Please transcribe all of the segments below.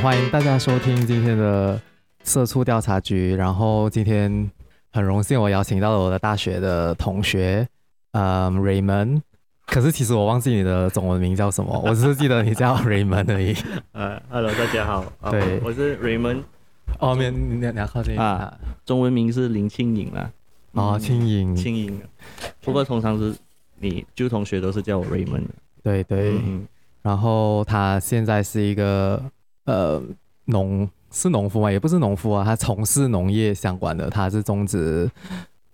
欢迎大家收听今天的社畜调查局。然后今天很荣幸，我邀请到了我的大学的同学，嗯，Raymond。可是其实我忘记你的中文名叫什么，我只是记得你叫 Raymond 而已。呃，Hello，大家好。对，我是 Raymond。哦，面你你要靠近啊。中文名是林庆颖啦。哦，庆颖。庆颖。不过通常是你旧同学都是叫我 Raymond。对对。然后他现在是一个呃农是农夫吗？也不是农夫啊，他从事农业相关的，他是种植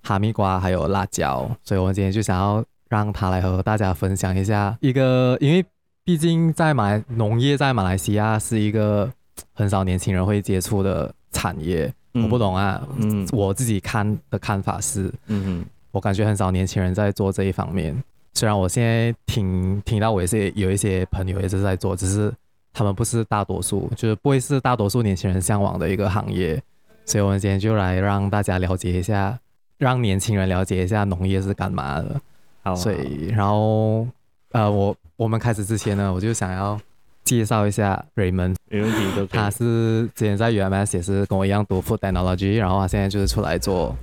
哈密瓜还有辣椒，所以我们今天就想要。让他来和大家分享一下一个，因为毕竟在马来农业在马来西亚是一个很少年轻人会接触的产业。嗯、我不懂啊，嗯，我自己看的看法是，嗯哼，我感觉很少年轻人在做这一方面。虽然我现在听听到我也是有一些朋友也是在做，只是他们不是大多数，就是不会是大多数年轻人向往的一个行业。所以，我们今天就来让大家了解一下，让年轻人了解一下农业是干嘛的。好，所以，然后，呃，我我们开始之前呢，我就想要介绍一下 Raymond，没问题他是之前在 UMS 也是跟我一样读 Food Technology，然后他现在就是出来做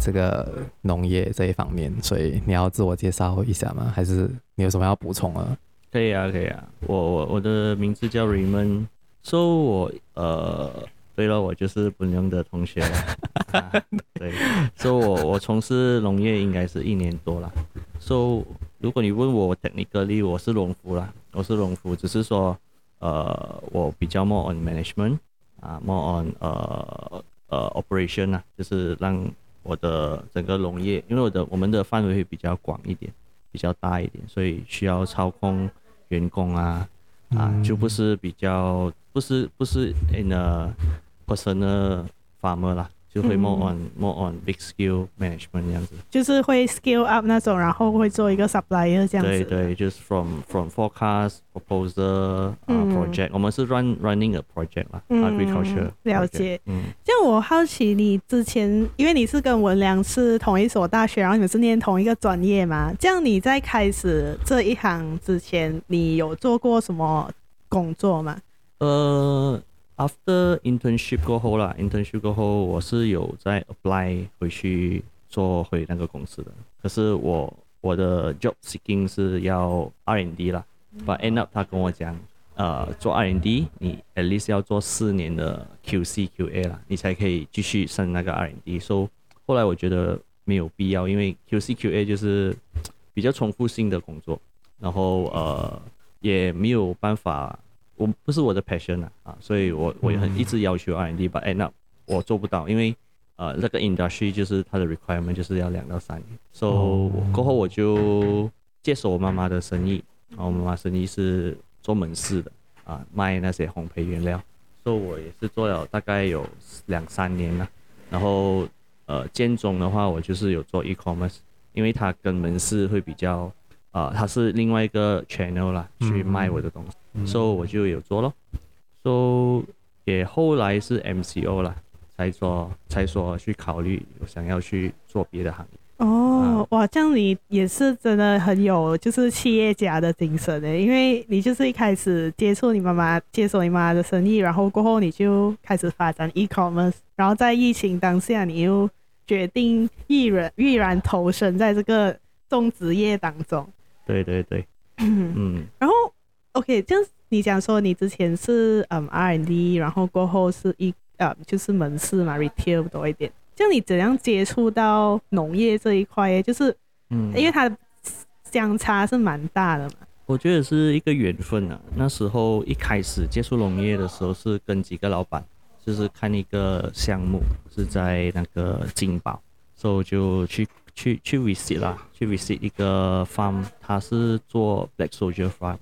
这个农业这一方面，所以你要自我介绍一下吗？还是你有什么要补充啊？可以啊，可以啊，我我我的名字叫 Raymond，说、so, 我呃。对了，我就是本庸的同学了。啊、对，说、我我从事农业应该是一年多了。所、so, 如果你问我 technically，我是农夫啦，我是农夫，只是说呃我比较 more on management 啊，more on 呃呃 operation 啊，就是让我的整个农业，因为我的我们的范围会比较广一点，比较大一点，所以需要操控员工啊啊，就不是比较不是不是 in a personal farmer 啦，就会 more on、嗯、more on big skill management 这样子，就是会 scale up 那种，然后会做一个 supplier 这样子。对对，就是 from from forecast proposal 啊、嗯 uh, project，我们是 run running a project 啦、嗯、agriculture。了解。嗯。这样我好奇，你之前因为你是跟文良是同一所大学，然后你们是念同一个专业嘛？这样你在开始这一行之前，你有做过什么工作吗？呃。After internship 过后啦，internship 过后我是有在 apply 回去做回那个公司的，可是我我的 job seeking 是要 R&D 啦，but end up 他跟我讲，呃，做 R&D 你 at least 要做四年的 QC QA 啦，你才可以继续升那个 R&D。So 后来我觉得没有必要，因为 QC QA 就是比较重复性的工作，然后呃也没有办法。我不是我的 passion 啊，啊，所以我我也很一直要求 R&D，but end up 我做不到，因为呃那个 industry 就是它的 requirement 就是要两到三年，so、oh. 过后我就接手我妈妈的生意，然后我妈妈生意是做门市的啊，卖那些烘焙原料，所、so、以我也是做了大概有两三年了，然后呃间中的话我就是有做 e-commerce，因为它跟门市会比较啊，他是另外一个 channel 啦，去卖我的东西。Mm-hmm. 所、so, 以我就有做咯，所、so, 以也后来是 MCO 啦，才说才说去考虑我想要去做别的行业。哦，哇，这样你也是真的很有就是企业家的精神诶，因为你就是一开始接触你妈妈，接手你妈妈的生意，然后过后你就开始发展 e-commerce，然后在疫情当下你又决定毅然毅然投身在这个种植业当中。对对对，嗯，然后。OK，这样你讲说你之前是嗯 R&D，然后过后是一呃就是门市嘛，retail 多一点。这样你怎样接触到农业这一块？就是嗯，因为它相差是蛮大的嘛。我觉得是一个缘分啊。那时候一开始接触农业的时候，是跟几个老板，就是看一个项目是在那个金宝，所以我就去去去 visit 啦，去 visit 一个 farm，他是做 black soldier fry，。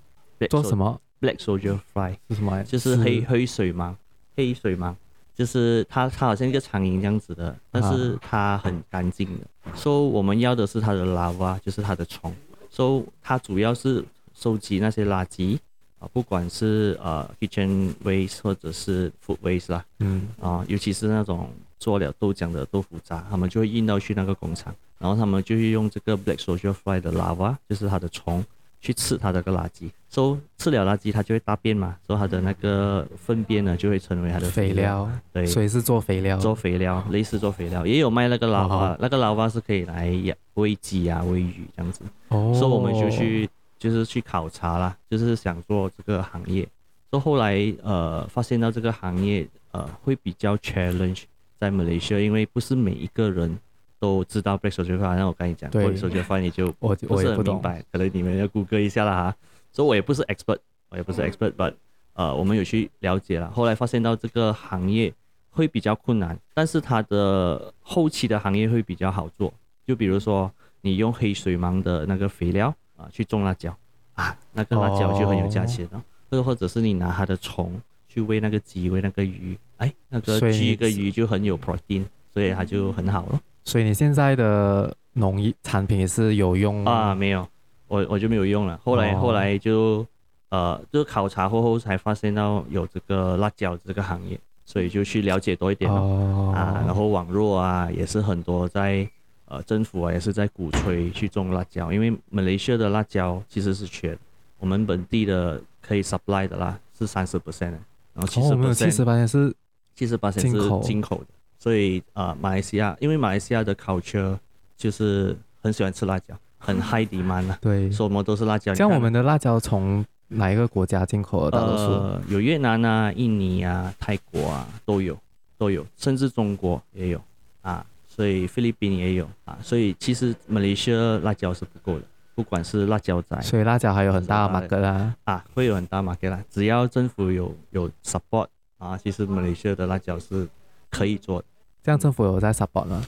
做什么？Black Soldier fry 是什么？就是黑黑水吗，黑水吗，就是它，它好像一个苍蝇这样子的，但是它很干净的。所、啊、以、so, 我们要的是它的 larva，就是它的虫。所、so, 以它主要是收集那些垃圾啊，不管是呃 kitchen waste 或者是 food waste 啦，嗯啊，尤其是那种做了豆浆的豆腐渣，他们就会运到去那个工厂，然后他们就会用这个 Black social Fly 的 larva，就是它的虫。去吃它的个垃圾，所以吃了垃圾它就会大便嘛，所以它的那个粪便呢就会成为它的肥料，对，所以是做肥料，做肥料，类似做肥料，也有卖那个老蛙，那个 lava 是可以来养喂鸡啊、喂鱼这样子，哦，所以我们就去就是去考察啦，就是想做这个行业，所以后来呃发现到这个行业呃会比较 challenge 在 Malaysia，因为不是每一个人。都知道 Black Soldier Five，那我跟你讲，Black Soldier Five 你就 不是很明白，可能你们要谷歌一下了哈。所以我也不是 expert，我也不是 expert，but 呃，我们有去了解了。后来发现到这个行业会比较困难，但是它的后期的行业会比较好做。就比如说你用黑水虻的那个肥料啊去种辣椒啊，那个辣椒就很有价钱了。或、哦、或者是你拿它的虫去喂那个鸡，喂那个鱼，哎，那个鸡跟鱼就很有 protein，所以它就很好了。所以你现在的农业产品也是有用啊？没有，我我就没有用了。后来、哦、后来就呃，就考察过后才发现到有这个辣椒这个行业，所以就去了解多一点哦。啊，然后网络啊也是很多在呃政府啊也是在鼓吹去种辣椒，因为马来西亚的辣椒其实是缺，我们本地的可以 supply 的啦是三十 percent，然后七十 percent 七十 percent 是七十 percent 是进口的。所以啊、呃，马来西亚因为马来西亚的 culture 就是很喜欢吃辣椒，很 high demand 啊。对，什么都是辣椒。像我们的辣椒从哪一个国家进口的？大多数呃，有越南啊、印尼啊、泰国啊都有，都有，甚至中国也有啊。所以菲律宾也有啊。所以其实马来西亚辣椒是不够的，不管是辣椒仔。所以辣椒还有很大的 market 啦。啊，会有很大 market 啦。只要政府有有 support 啊，其实马来西亚的辣椒是可以做的。这样政府有在 support 吗？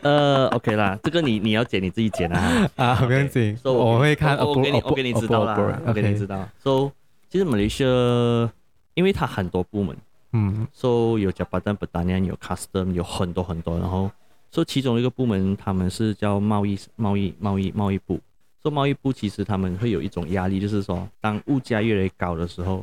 呃，OK 啦，这个你你要剪你自己剪啊 啊，没问题，所以我会看，我给你我给你知道啦，我给你知道。So，其实马来西亚，因为它很多部门，嗯，So 有 Jabatan Pertanian，有 Custom，有很多很多，然后说其中一个部门，他们是叫贸易贸易贸易贸易部。说贸易部其实他们会有一种压力，就是说当物价越来越高的时候。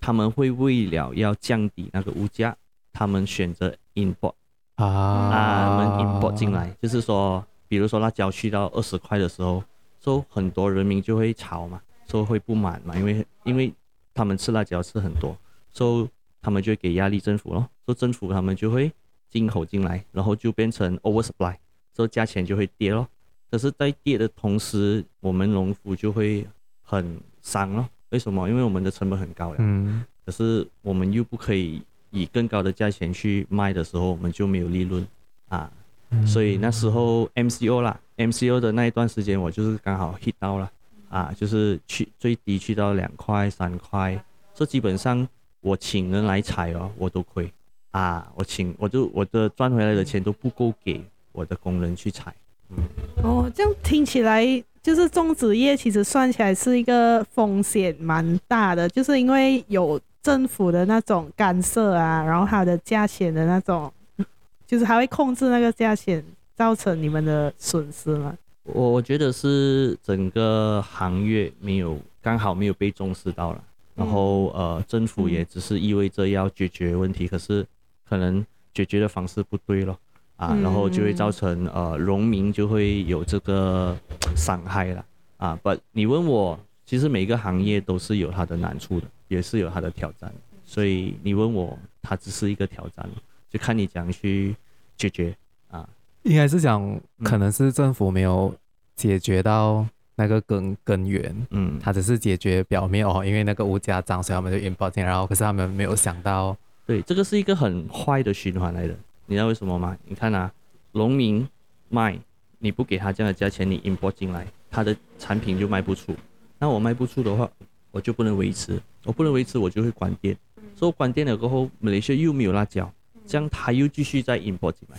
他们会为了要降低那个物价，他们选择 import 啊啊，他们 import 进来，就是说，比如说辣椒去到二十块的时候，说很多人民就会吵嘛，说会不满嘛，因为因为他们吃辣椒吃很多，说他们就会给压力政府咯，说政府他们就会进口进来，然后就变成 oversupply，说价钱就会跌咯。可是，在跌的同时，我们农夫就会很伤咯。为什么？因为我们的成本很高呀。嗯。可是我们又不可以以更高的价钱去卖的时候，我们就没有利润啊。嗯。所以那时候 MCO 啦，MCO 的那一段时间，我就是刚好 hit 到了啊，就是去最低去到两块三块，这基本上我请人来采哦，我都亏啊。我请我就我的赚回来的钱都不够给我的工人去采。嗯。哦，这样听起来。就是种植业其实算起来是一个风险蛮大的，就是因为有政府的那种干涉啊，然后它的价钱的那种，就是还会控制那个价钱，造成你们的损失吗？我我觉得是整个行业没有刚好没有被重视到了，然后呃政府也只是意味着要解决问题，可是可能解决的方式不对了。啊，然后就会造成呃，农民就会有这个伤害了啊。不，你问我，其实每个行业都是有它的难处的，也是有它的挑战。所以你问我，它只是一个挑战，就看你怎样去解决啊。应该是讲，可能是政府没有解决到那个根根源，嗯，它只是解决表面哦，因为那个物价涨，所以他们就 import 进来，然后可是他们没有想到，对，这个是一个很坏的循环来的。你知道为什么吗？你看啊，农民卖，你不给他这样的价钱，你 import 进来，他的产品就卖不出。那我卖不出的话，我就不能维持，我不能维持，我就会关店。所以关店了过后，马来西亚又没有辣椒，这样他又继续再 import 进来。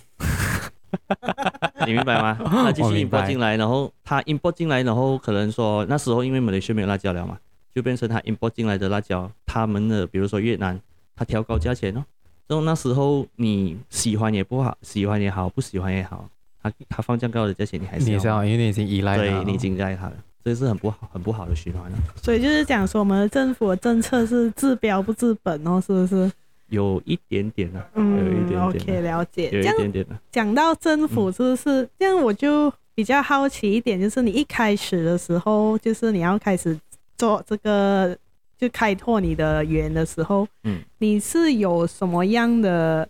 你明白吗？他继续 import 进来，然后他 import 进来，然后可能说那时候因为马来西亚没有辣椒了嘛，就变成他 import 进来的辣椒，他们的比如说越南，他调高价钱哦。就那时候你喜欢也不好，喜欢也好，不喜欢也好，他他放这样高的价钱，你还是要，因为你已经依赖他，对，你已经依赖他了，这是很不好、很不好的循环了。所以就是讲说，我们的政府的政策是治标不治本哦，是不是？有一点点的，嗯，有一点点。OK，了解。有一点点的。讲到政府，是不是、嗯、这样？我就比较好奇一点，就是你一开始的时候，就是你要开始做这个，就开拓你的园的时候，嗯，你是有什么样的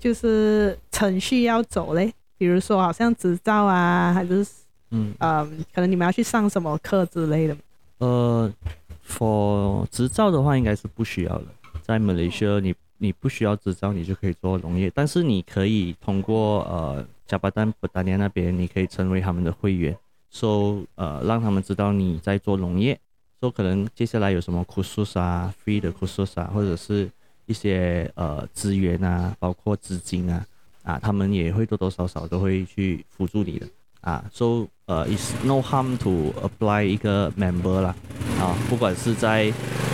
就是程序要走嘞？比如说，好像执照啊，还是嗯嗯，可能你们要去上什么课之类的。呃，for 执照的话，应该是不需要的。在马来西亚，你你不需要执照，你就可以做农业。但是你可以通过呃加巴丹、布达尼那边，你可以成为他们的会员，说、so, 呃，让他们知道你在做农业。说、可能接下来有什么 khusus 啊，free 的 khusus 啊，或者是一些呃资源啊，包括资金啊，啊，他们也会多多少少都会去辅助你的。啊，so 呃，it's no harm to apply 一个 member 啦，啊，不管是在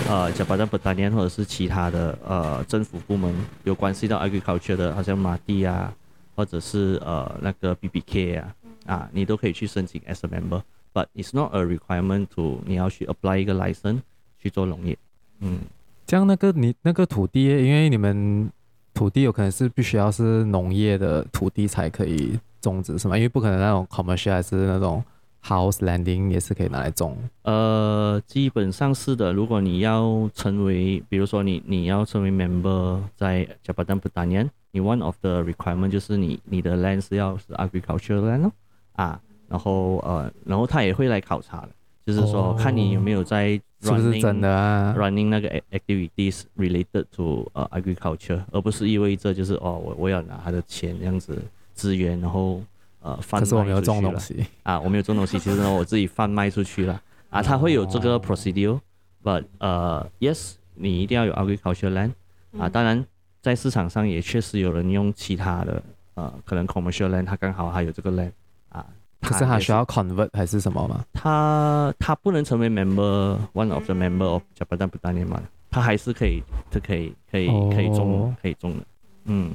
呃，Jabatan Pertanian 或者是其他的呃政府部门有关系到 agriculture 的，好像马蒂啊，或者是呃那个 BBK 啊，啊，你都可以去申请 as a member member，but it's not a requirement to 你要去 apply 一个 license 去做农业，嗯，这样那个你那个土地，因为你们土地有可能是必须要是农业的土地才可以。种植是吗？因为不可能那种 commercial 还是那种 house landing 也是可以拿来种。呃，基本上是的。如果你要成为，比如说你你要成为 member 在 Jabatan Pertanian，你 one of the requirement 就是你你的 land 是要是 agricultural land 哦，啊，然后呃，然后他也会来考察的，就是说、哦、看你有没有在 running, 是不是真的啊，running 那个 activities related to 呃 agriculture，而不是意味着就是哦我我要拿他的钱这样子。资源，然后呃贩卖出去了。可是我没有种东西啊，我没有种东西，其实呢我自己贩卖出去了啊。他会有这个 procedure，but 呃，yes，你一定要有 agricultural land 啊。当然，在市场上也确实有人用其他的呃，可能 commercial land，他刚好还有这个 land 啊。可是他需要 convert 还是什么吗？他他不能成为 member，one of the member of Jabatan Pertanian，他还是可以，他可以可以可以种可以种的。嗯，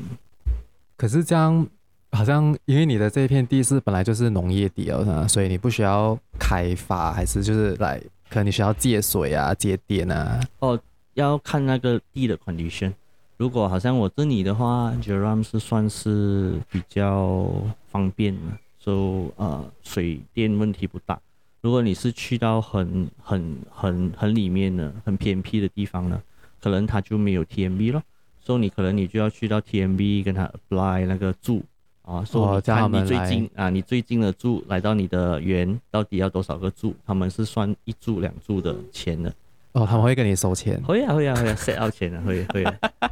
可是这样。好像因为你的这一片地是本来就是农业地哦，所以你不需要开发，还是就是来可能你需要借水啊、借电啊。哦，要看那个地的 condition。如果好像我这里的话，Jeram 是算是比较方便的，所以呃水电问题不大。如果你是去到很很很很里面的、很偏僻的地方呢，可能它就没有 TMB 咯。所以你可能你就要去到 TMB 跟他 apply 那个住。啊，说你看你最近啊，你最近的住来到你的园到底要多少个住？他们是算一住两住的钱的。哦，他们会跟你收钱？会啊会啊会啊，set out 钱啊，会会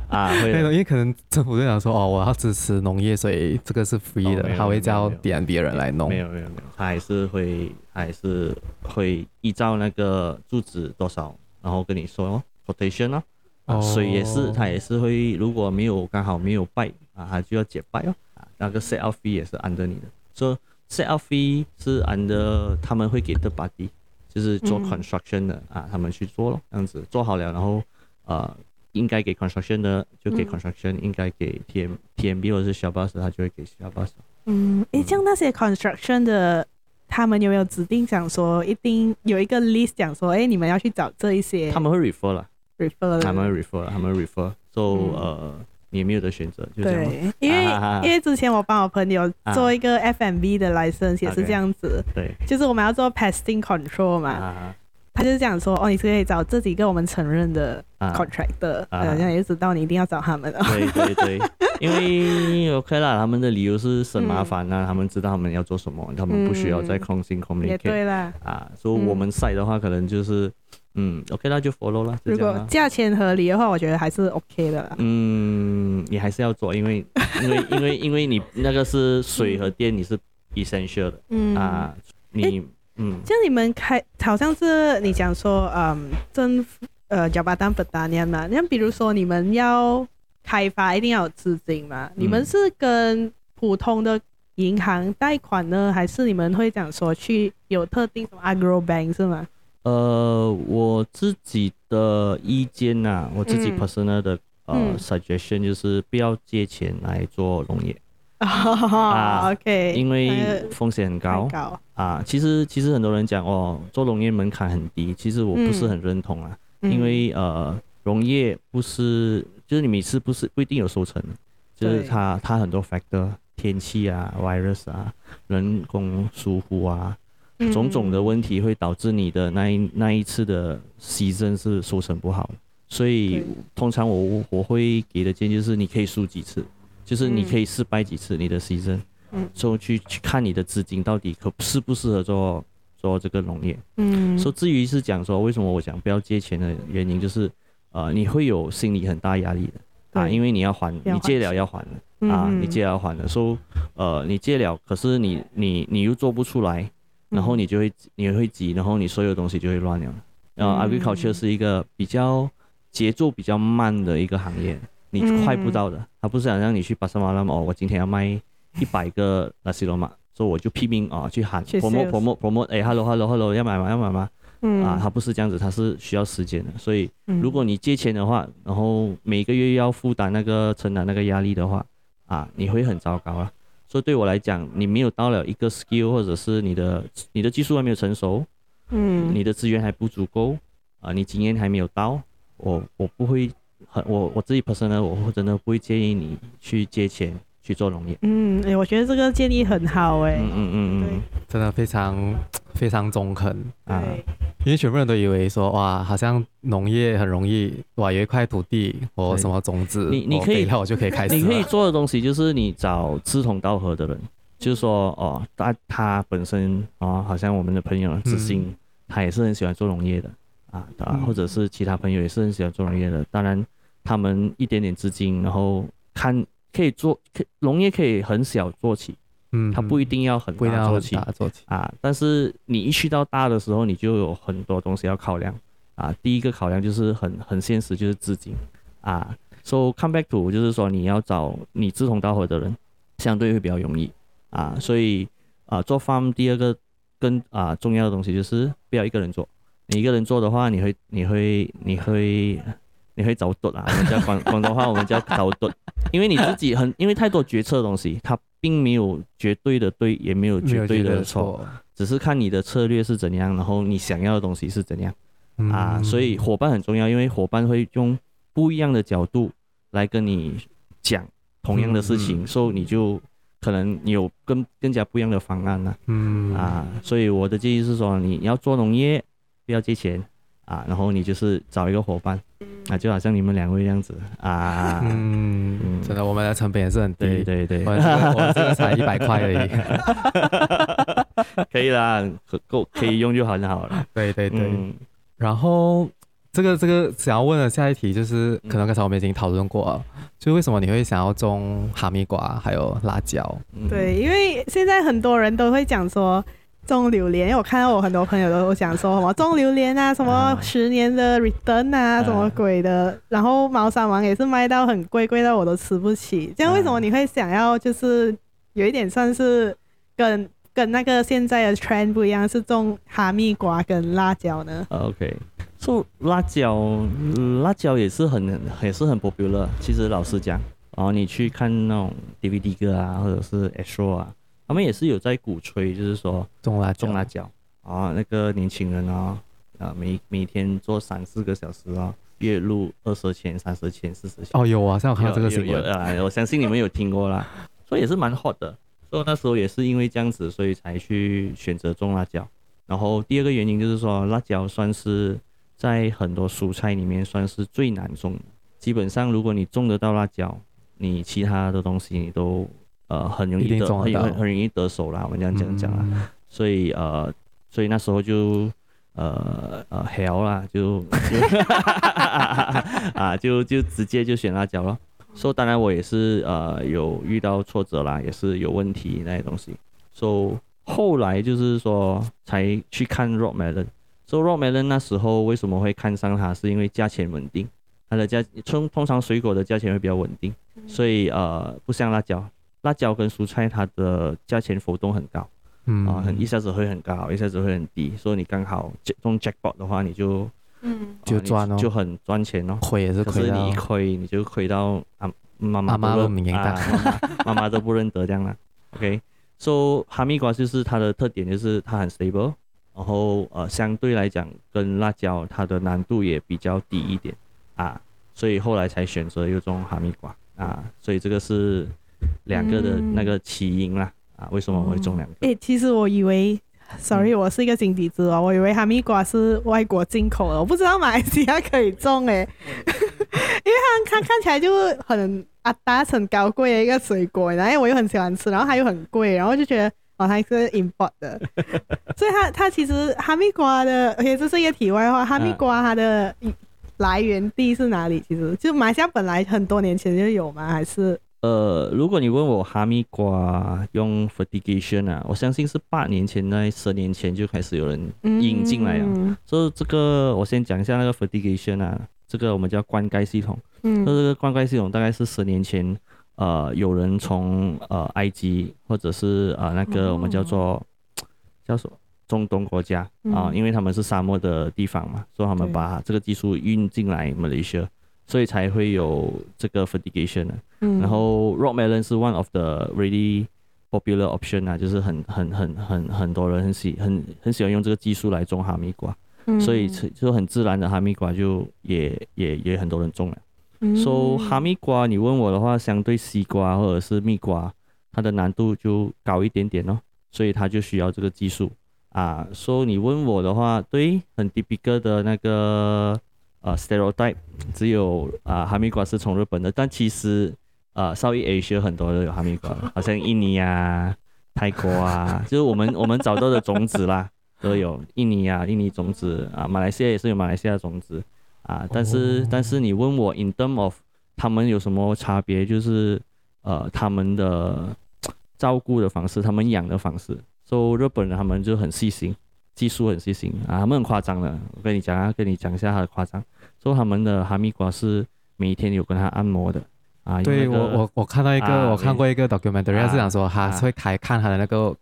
啊会。因为可能政府就想说，哦，我要支持农业，所以这个是 free 的，他会叫点别人来弄。没有没有没有，他还是会还是会依照那个住址多少，然后跟你说哦，quotation 哦，水也是，他也是会，如果没有刚好没有拜啊，他就要解拜哦。啊那个 set out fee 也是 under 你的，所以 set out fee 是 under 他们会给的 body，就是做 construction 的、嗯、啊，他们去做咯，这样子做好了，然后呃，应该给 construction 的就给 construction，、嗯、应该给 T M T M B 或者是小巴士，他就会给小巴士。嗯，诶，像那些 construction 的，他们有没有指定讲说一定有一个 list 讲说，诶，你们要去找这一些？他们会 refer 了，refer，他们会 refer，他们 refer，so、嗯、呃。你没有的选择，就这样。对，因为、啊、因为之前我帮我朋友做一个 FMV 的 license、啊、也是这样子。对，就是我们要做 pasting control 嘛。啊、他就是讲说，哦，你是可以找这几个我们承认的 contractor，好像也知道你一定要找他们。对对对，因为 OK 啦，他们的理由是省麻烦啊、嗯，他们知道他们要做什么，他们不需要再 communicate。也对啦。啊，所以我们 side 的话，可能就是。嗯，OK，那就 follow 了。如果价钱合理的话，我觉得还是 OK 的啦。嗯，你还是要做，因为 因为因为因为你那个是水和电，你是 essential 的。嗯啊，你、欸、嗯，像你们开好像是你讲说，嗯，政府呃，Jabatan Pertanian 嘛，像比如说你们要开发，一定要有资金嘛、嗯？你们是跟普通的银行贷款呢，还是你们会讲说去有特定什么 Agro Bank 是吗？呃，我自己的意见呐、啊，我自己 personal 的、嗯、呃 suggestion 就是不要借钱来做农业、哦、啊，OK，因为风险很高，高。啊。其实其实很多人讲哦，做农业门槛很低，其实我不是很认同啊，嗯、因为呃，农业不是就是你每次不是不一定有收成，就是它它很多 factor 天气啊、virus 啊、人工疏忽啊，种种的问题会导致你的那一那一次的 season 是收成不好。所以通常我我会给的建议就是，你可以输几次，就是你可以失败几次你的嗯，之后去去看你的资金到底可适不适合做做这个农业，嗯，说至于是讲说为什么我讲不要借钱的原因，就是呃你会有心理很大压力的。啊，因为你要还，你借了要还的啊，你借了要还的，所以呃你借了，可是你你你又做不出来，然后你就会你会急，然后你所有东西就会乱了，然后 agriculture 是一个比较。节奏比较慢的一个行业，你快不到的。他不是想让你去巴沙马拉哦，我今天要卖一百个拉西罗马，所以我就拼命啊去喊 promote promote promote，哎，hello hello hello，要买吗？要买吗？嗯，啊，他不是这样子，他是需要时间的。所以如果你借钱的话，然后每个月要负担那个承担那个压力的话，啊，你会很糟糕啊。所以对我来讲，你没有到了一个 skill，或者是你的你的技术还没有成熟，嗯，你的资源还不足够，啊，你经验还没有到。我我不会很我我自己 personal，，我真的不会建议你去借钱去做农业。嗯，哎，我觉得这个建议很好哎。嗯嗯嗯嗯，真的非常非常中肯啊。因为全部人都以为说哇，好像农业很容易，哇，有一块土地或什么种子，你你可以，我就可以开始。你可以做的东西就是你找志同道合的人，就是说哦，他他本身啊，好像我们的朋友子欣，他也是很喜欢做农业的。啊，啊，或者是其他朋友也是很喜欢做农业的，当然他们一点点资金，然后看可以做，可农业可以很小做起，嗯，它不一定要很大做起，啊，但是你一去到大的时候，你就有很多东西要考量。啊，第一个考量就是很很现实，就是资金。啊，so come back to 就是说你要找你志同道合的人，相对会比较容易。啊，所以啊做 farm 第二个更啊重要的东西就是不要一个人做。你一个人做的话，你会你会你会你会找秃啊！我们叫广广东话，我们叫找秃，因为你自己很因为太多决策的东西，它并没有绝对的对，也没有绝对的错，只是看你的策略是怎样，然后你想要的东西是怎样啊。所以伙伴很重要，因为伙伴会用不一样的角度来跟你讲同样的事情，所以你就可能有更更加不一样的方案了。嗯啊，所以我的建议是说，你要做农业。不要借钱啊，然后你就是找一个伙伴，啊，就好像你们两位这样子啊，嗯，嗯。真的，我们的成本也是很低，对对对，我们这个才一百块而已，可以啦，可够可以用就很好了，对对对，嗯、然后这个这个想要问的下一题就是，可能刚才我们已经讨论过了，嗯、就为什么你会想要种哈密瓜还有辣椒？对，因为现在很多人都会讲说。种榴莲，因为我看到我很多朋友都想说什么种榴莲啊，什么十年的 return 啊，什么鬼的，然后猫山王也是卖到很贵，贵到我都吃不起。这样为什么你会想要就是有一点算是跟跟那个现在的 trend 不一样，是种哈密瓜跟辣椒呢？OK，种、so, 辣椒，辣椒也是很也是很 popular。其实老实讲，然后你去看那种 DVD 哥啊，或者是 Astro 啊。他们也是有在鼓吹，就是说种辣种辣椒啊，那个年轻人啊，啊每每天做三四个小时啊，月入二十千、三十千、四十千。哦，有啊，像我看到这个新闻啊，我相信你们有听过啦，所以也是蛮 hot 的。所以那时候也是因为这样子，所以才去选择种辣椒。然后第二个原因就是说，辣椒算是在很多蔬菜里面算是最难种的。基本上如果你种得到辣椒，你其他的东西你都。呃，很容易得，很很很容易得手啦。我们这样讲讲啦，嗯、所以呃，所以那时候就呃呃 hell 啦，就，就 啊，就就直接就选辣椒了。所以当然我也是呃有遇到挫折啦，也是有问题那些东西。所以后来就是说才去看 rock melon。所以 rock melon 那时候为什么会看上它，是因为价钱稳定，它的价通通常水果的价钱会比较稳定，所以呃不像辣椒。辣椒跟蔬菜，它的价钱浮动很高，嗯。啊，一下子会很高，一下子会很低，所以你刚好中 jackpot 的话，你就嗯。就赚哦，就很赚钱哦，亏也是亏，可是你一亏你就亏到啊妈妈都不认啊，妈妈都不认得这样了。OK，so 哈密瓜就是它的特点就是它很 stable，然后呃相对来讲跟辣椒它的难度也比较低一点啊，所以后来才选择又种哈密瓜啊，所以这个是。两个的那个起因啦。啊，为什么我会种两个？哎、欸，其实我以为，sorry，我是一个井底之蛙，我以为哈密瓜是外国进口的，我不知道马来西亚可以种哎，因为它看看起来就很啊大很高贵的一个水果，然后我又很喜欢吃，然后它又很贵，然后就觉得哦它是 import 的，所以它它其实哈密瓜的，而且这是一个题外话，哈密瓜它的来源地是哪里？其实就马来西亚本来很多年前就有吗？还是？呃，如果你问我哈密瓜用 fertigation 啊，我相信是八年前、那十年前就开始有人引进来了。嗯、所以这个我先讲一下那个 fertigation 啊，这个我们叫灌溉系统。嗯，这个灌溉系统大概是十年前，呃，有人从呃埃及或者是呃那个我们叫做、哦、叫什么中东国家啊、呃，因为他们是沙漠的地方嘛，所以他们把这个技术运进来马来西亚。所以才会有这个 fertigation 然后 rock melon 是 one of the really popular option 啊，就是很很很很很多人很喜很很喜欢用这个技术来种哈密瓜，嗯，所以就很自然的哈密瓜就也也也很多人种了。嗯，所以哈密瓜你问我的话，相对西瓜或者是蜜瓜，它的难度就高一点点哦，所以它就需要这个技术啊。所以你问我的话，对，很 typical 的那个。呃，stereotype 只有啊、呃，哈密瓜是从日本的，但其实呃，Southeast Asia 很多都有哈密瓜，好像印尼啊、泰国啊，就是我们我们找到的种子啦，都有印尼啊、印尼种子啊，马来西亚也是有马来西亚种子啊，但是、oh. 但是你问我 in term of 他们有什么差别，就是呃，他们的照顾的方式，他们养的方式，所以日本人他们就很细心。技术很细心啊，他们很夸张的。我跟你讲啊，跟你讲一下他的夸张。说他们的哈密瓜是每一天有跟他按摩的啊。对我我我看到一个、啊，我看过一个 documentary，是讲说他会开看他的那个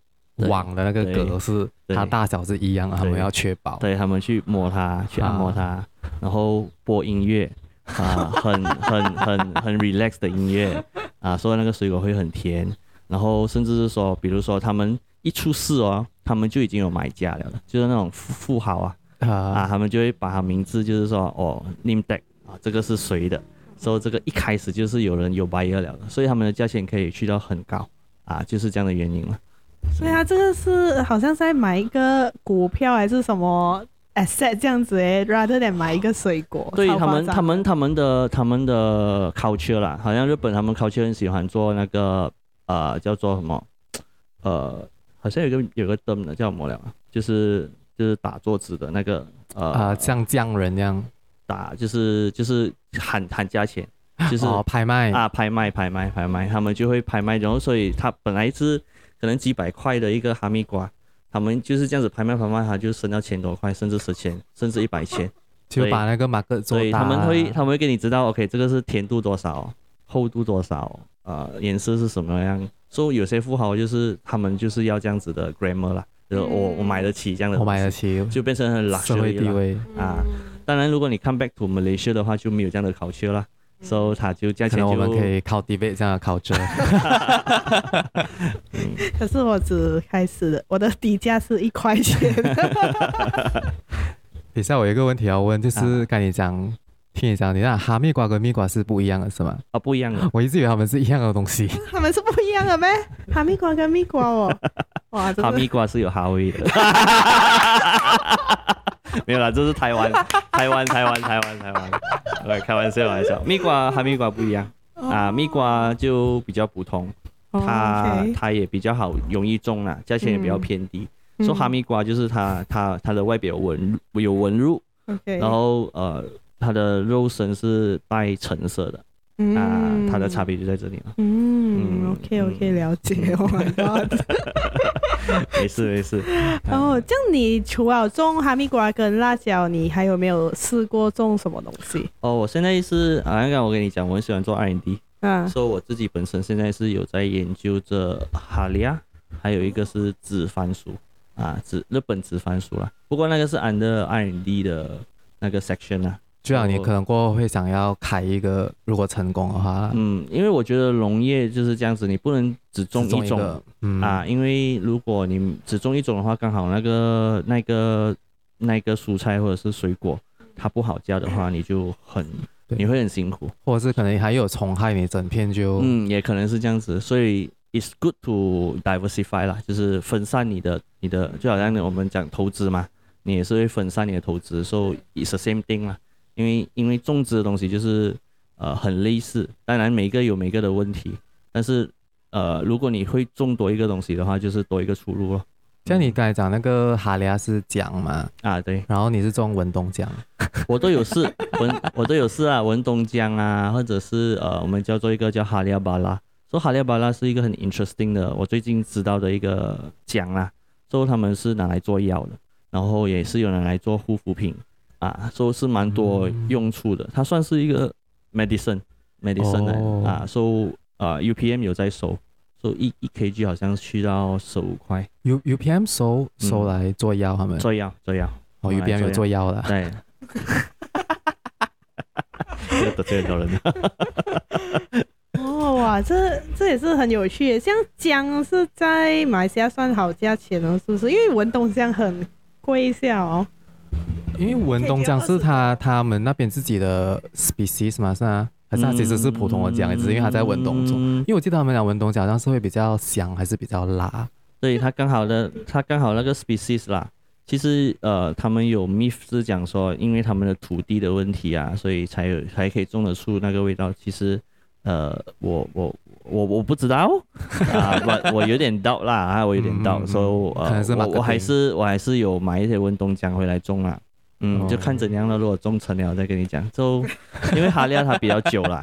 网的那个格式，它大小是一样的，他们要确保。对他们去摸它，去按摩它、啊，然后播音乐啊，很很很很 relax 的音乐啊，所以那个水果会很甜。然后甚至是说，比如说他们一出事哦。他们就已经有买家了，就是那种富富豪啊，uh, 啊，他们就会把他名字就是说，哦，name tag 啊，这个是谁的？所以这个一开始就是有人有 buyer 了的，所以他们的价钱可以去到很高啊，就是这样的原因了。所以他这个是好像是在买一个股票还是什么 asset 这样子诶，rather than 买一个水果。对他们，他们他们的他们的 culture 啦，好像日本他们 culture 很喜欢做那个呃叫做什么呃。好像有个有个灯的叫什么了，就是就是打桌子的那个呃啊，像匠人那样打，就是就是喊喊价钱，就是、哦、拍卖啊，拍卖拍卖拍卖，他们就会拍卖，然后所以他本来是可能几百块的一个哈密瓜，他们就是这样子拍卖拍卖，他就升到千多块，甚至十千，甚至一百千，就把那个马克做大。所以他们会他们会给你知道，OK，这个是甜度多少，厚度多少，呃，颜色是什么样。所以有些富豪就是他们就是要这样子的 grammar 啦，就我我买得起这样的，我买得起，就变成很 luxury 社会地位啊。当然，如果你 come back to Malaysia 的话，就没有这样的 culture 啦。所以他就价钱就我们可以靠 debate 这样的 culture。可是我只开始了，我的底价是一块钱。等一下，我有一个问题要问，就是跟你讲。听你讲，你那哈密瓜跟蜜瓜是不一样的，是吗？啊，不一样的。我一直以为他们是一样的东西。他们是不一样的咩？哈密瓜跟蜜瓜哦。哇，哈密瓜是有哈味的。没有啦，这是台湾，台湾，台湾，台湾，台湾。来开玩笑，开玩笑。蜜瓜、哈密瓜不一样啊，蜜瓜就比较普通，它它也比较好，容易种啦，价钱也比较偏低。说哈密瓜就是它它它的外表纹有纹路，然后呃。它的肉身是带橙色的，嗯、啊，它的差别就在这里了。嗯，嗯，OK OK，了解。Oh my God，没事 没事。然后，这样你除了种哈密瓜跟辣椒，你还有没有试过种什么东西？哦，我现在是啊，刚刚我跟你讲，我很喜欢做 R&D，嗯，所以我自己本身现在是有在研究着哈利亚，还有一个是紫番薯啊，紫日本紫番薯啦。不过那个是 under R&D 的那个 section 啊。就像你可能过后会想要开一个，如果成功的话，嗯，因为我觉得农业就是这样子，你不能只种一种一嗯、啊，因为如果你只种一种的话，刚好那个那个那个蔬菜或者是水果它不好叫的话，你就很你会很辛苦，或者是可能还有虫害你整片就嗯，也可能是这样子，所以 it's good to diversify 啦，就是分散你的你的，就好像我们讲投资嘛，你也是会分散你的投资，，so it's the same thing 啦，因为因为种植的东西就是呃很类似，当然每个有每个的问题，但是呃如果你会种多一个东西的话，就是多一个出路咯。像你刚才讲那个哈利亚斯姜嘛，啊对，然后你是种文东姜，我都有试文，我都有试啊，文东姜啊，或者是呃，我们叫做一个叫哈利亚巴拉，说哈利亚巴拉是一个很 interesting 的，我最近知道的一个奖啦，说他们是拿来做药的，然后也是有人来做护肤品啊，说是蛮多用处的，它算是一个 medicine medicine 的、哦、啊，说啊 UPM 有在收。收一一 kg 好像去到十五块，U UPM 收收来做药，他们做药做药，哦 UPM 有做药的，对，得罪很多人。哦哇，这这也是很有趣的，像姜是在马来西亚算好价钱哦，是不是？因为文东姜很贵一下哦。因为文东姜是他他们那边自己的 species 嘛，是啊。还是它其实是普通的姜，只是因为他在文东种。因为我记得他们讲文东姜好像是会比较香，还是比较辣。对，它刚好的，它刚好那个 species 啦。其实呃，他们有 myth 是讲说，因为他们的土地的问题啊，所以才有才可以种得出那个味道。其实呃，我我我我不知道啊，我我有点 doubt 啦，啊，我有点 doubt，所以呃，我我还是我还是有买一些温东姜回来种啦。嗯，就看怎样了。如果种成了，再跟你讲。就因为哈利亚它比较久了，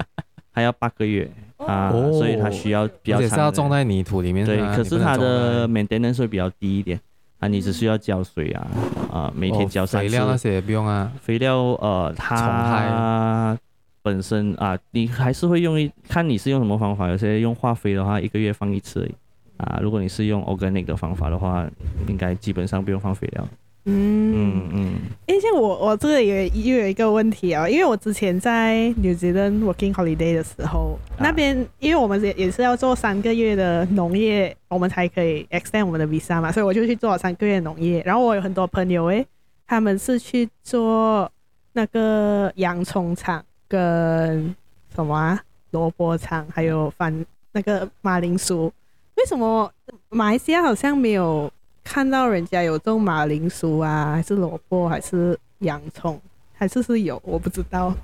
还要八个月啊，所以它需要比较长。也是要种在泥土里面。对，可是它的 maintenance 会比较低一点啊，你只需要浇水啊，啊，每天浇三次。肥料那些也不用啊。肥料呃，它本身啊，你还是会用一看你是用什么方法。有些用化肥的话，一个月放一次而已啊。如果你是用 organic 的方法的话，应该基本上不用放肥料。嗯嗯嗯，哎、欸，像我我这个也又有一个问题啊、哦，因为我之前在 New Zealand working holiday 的时候，啊、那边因为我们也也是要做三个月的农业，我们才可以 extend 我们的 visa 嘛，所以我就去做了三个月农业。然后我有很多朋友诶，他们是去做那个洋葱厂跟什么啊萝卜肠，还有番那个马铃薯。为什么马来西亚好像没有？看到人家有种马铃薯啊，还是萝卜，还是洋葱，还是是有，我不知道。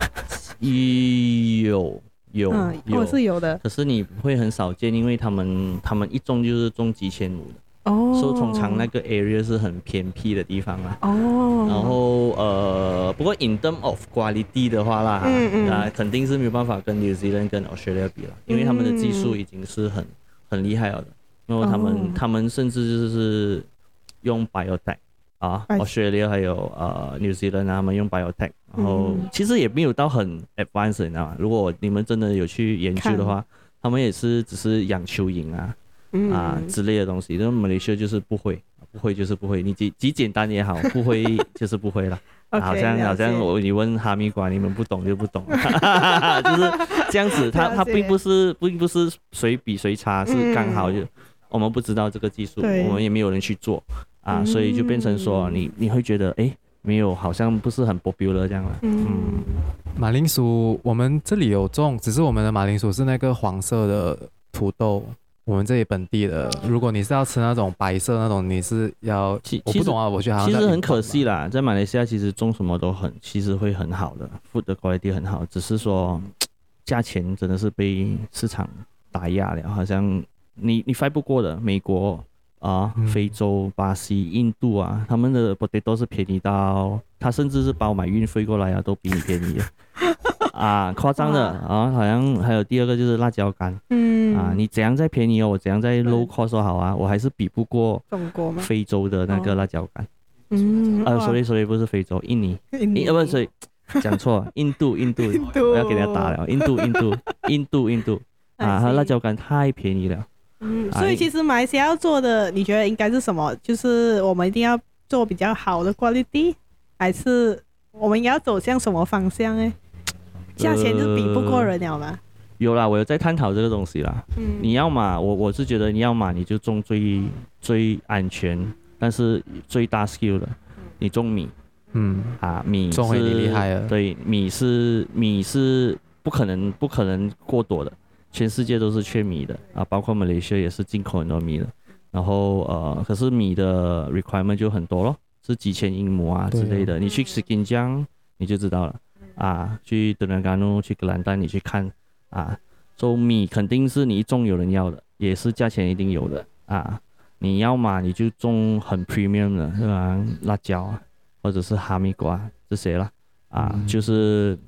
有有、嗯、有，我是有的。可是你会很少见，因为他们他们一种就是种几千亩的。哦。所以通常那个 area 是很偏僻的地方啊。哦。然后呃，不过 in term of quality 的话啦，嗯嗯，那肯定是没有办法跟 New Zealand 跟 Australia 比了，因为他们的技术已经是很很厉害了的。然后他们、哦、他们甚至就是。用 biotech 啊，Australia 还有呃 New Zealand 他们用 biotech，然后其实也没有到很 advanced，你知道吗？如果你们真的有去研究的话，他们也是只是养蚯蚓啊、嗯、啊之类的东西。那马来西亚就是不会，不会就是不会，你几几简单也好，不会就是不会了。好像好像我你问哈密瓜，你们不懂就不懂，就是这样子。它它并不是并不是谁比谁差，是刚好就我们不知道这个技术，我们也没有人去做。啊，所以就变成说你你会觉得哎，没有，好像不是很 popular 这样了。嗯，马铃薯我们这里有种，只是我们的马铃薯是那个黄色的土豆，我们这里本地的。如果你是要吃那种白色那种，你是要，其我不懂啊，我觉得其实很可惜啦，在马来西亚其实种什么都很，其实会很好的，food 的 quality 很好，只是说价钱真的是被市场打压了，好像你你 fight 不过的，美国。啊，非洲、巴西、印度啊，他们的 potato 是便宜到，他甚至是包买运费过来啊，都比你便宜 啊，夸张的啊，好像还有第二个就是辣椒干，嗯，啊，你怎样再便宜哦，我怎样再 low cost 好啊，我还是比不过中国非洲的那个辣椒干，嗯，啊，所以所以不是非洲，印尼，印尼，呃，不是，讲错，印度，印度，我要给人家打了，印度，印度，印度，印度，啊，它辣椒干太便宜了。嗯，所以其实马来西亚要做的，你觉得应该是什么？就是我们一定要做比较好的 quality，还是我们要走向什么方向呢？价钱就比不过人了吗？呃、有啦，我有在探讨这个东西啦。嗯，你要嘛，我我是觉得你要嘛，你就种最最安全，但是最大 skill 的，你种米。嗯。啊，米种会厉害了，对，米是米是不可能不可能过多的，全世界都是缺米的。啊，包括马来西亚也是进口很多米的。然后呃，可是米的 requirement 就很多咯，是几千英亩啊之类的。你去 Skinjang 你就知道了啊，去德兰甘诺去格兰丹你去看啊，种米肯定是你一种有人要的，也是价钱一定有的啊。你要嘛你就种很 premium 的，是吧？辣椒啊，或者是哈密瓜这些啦啊，嗯、就是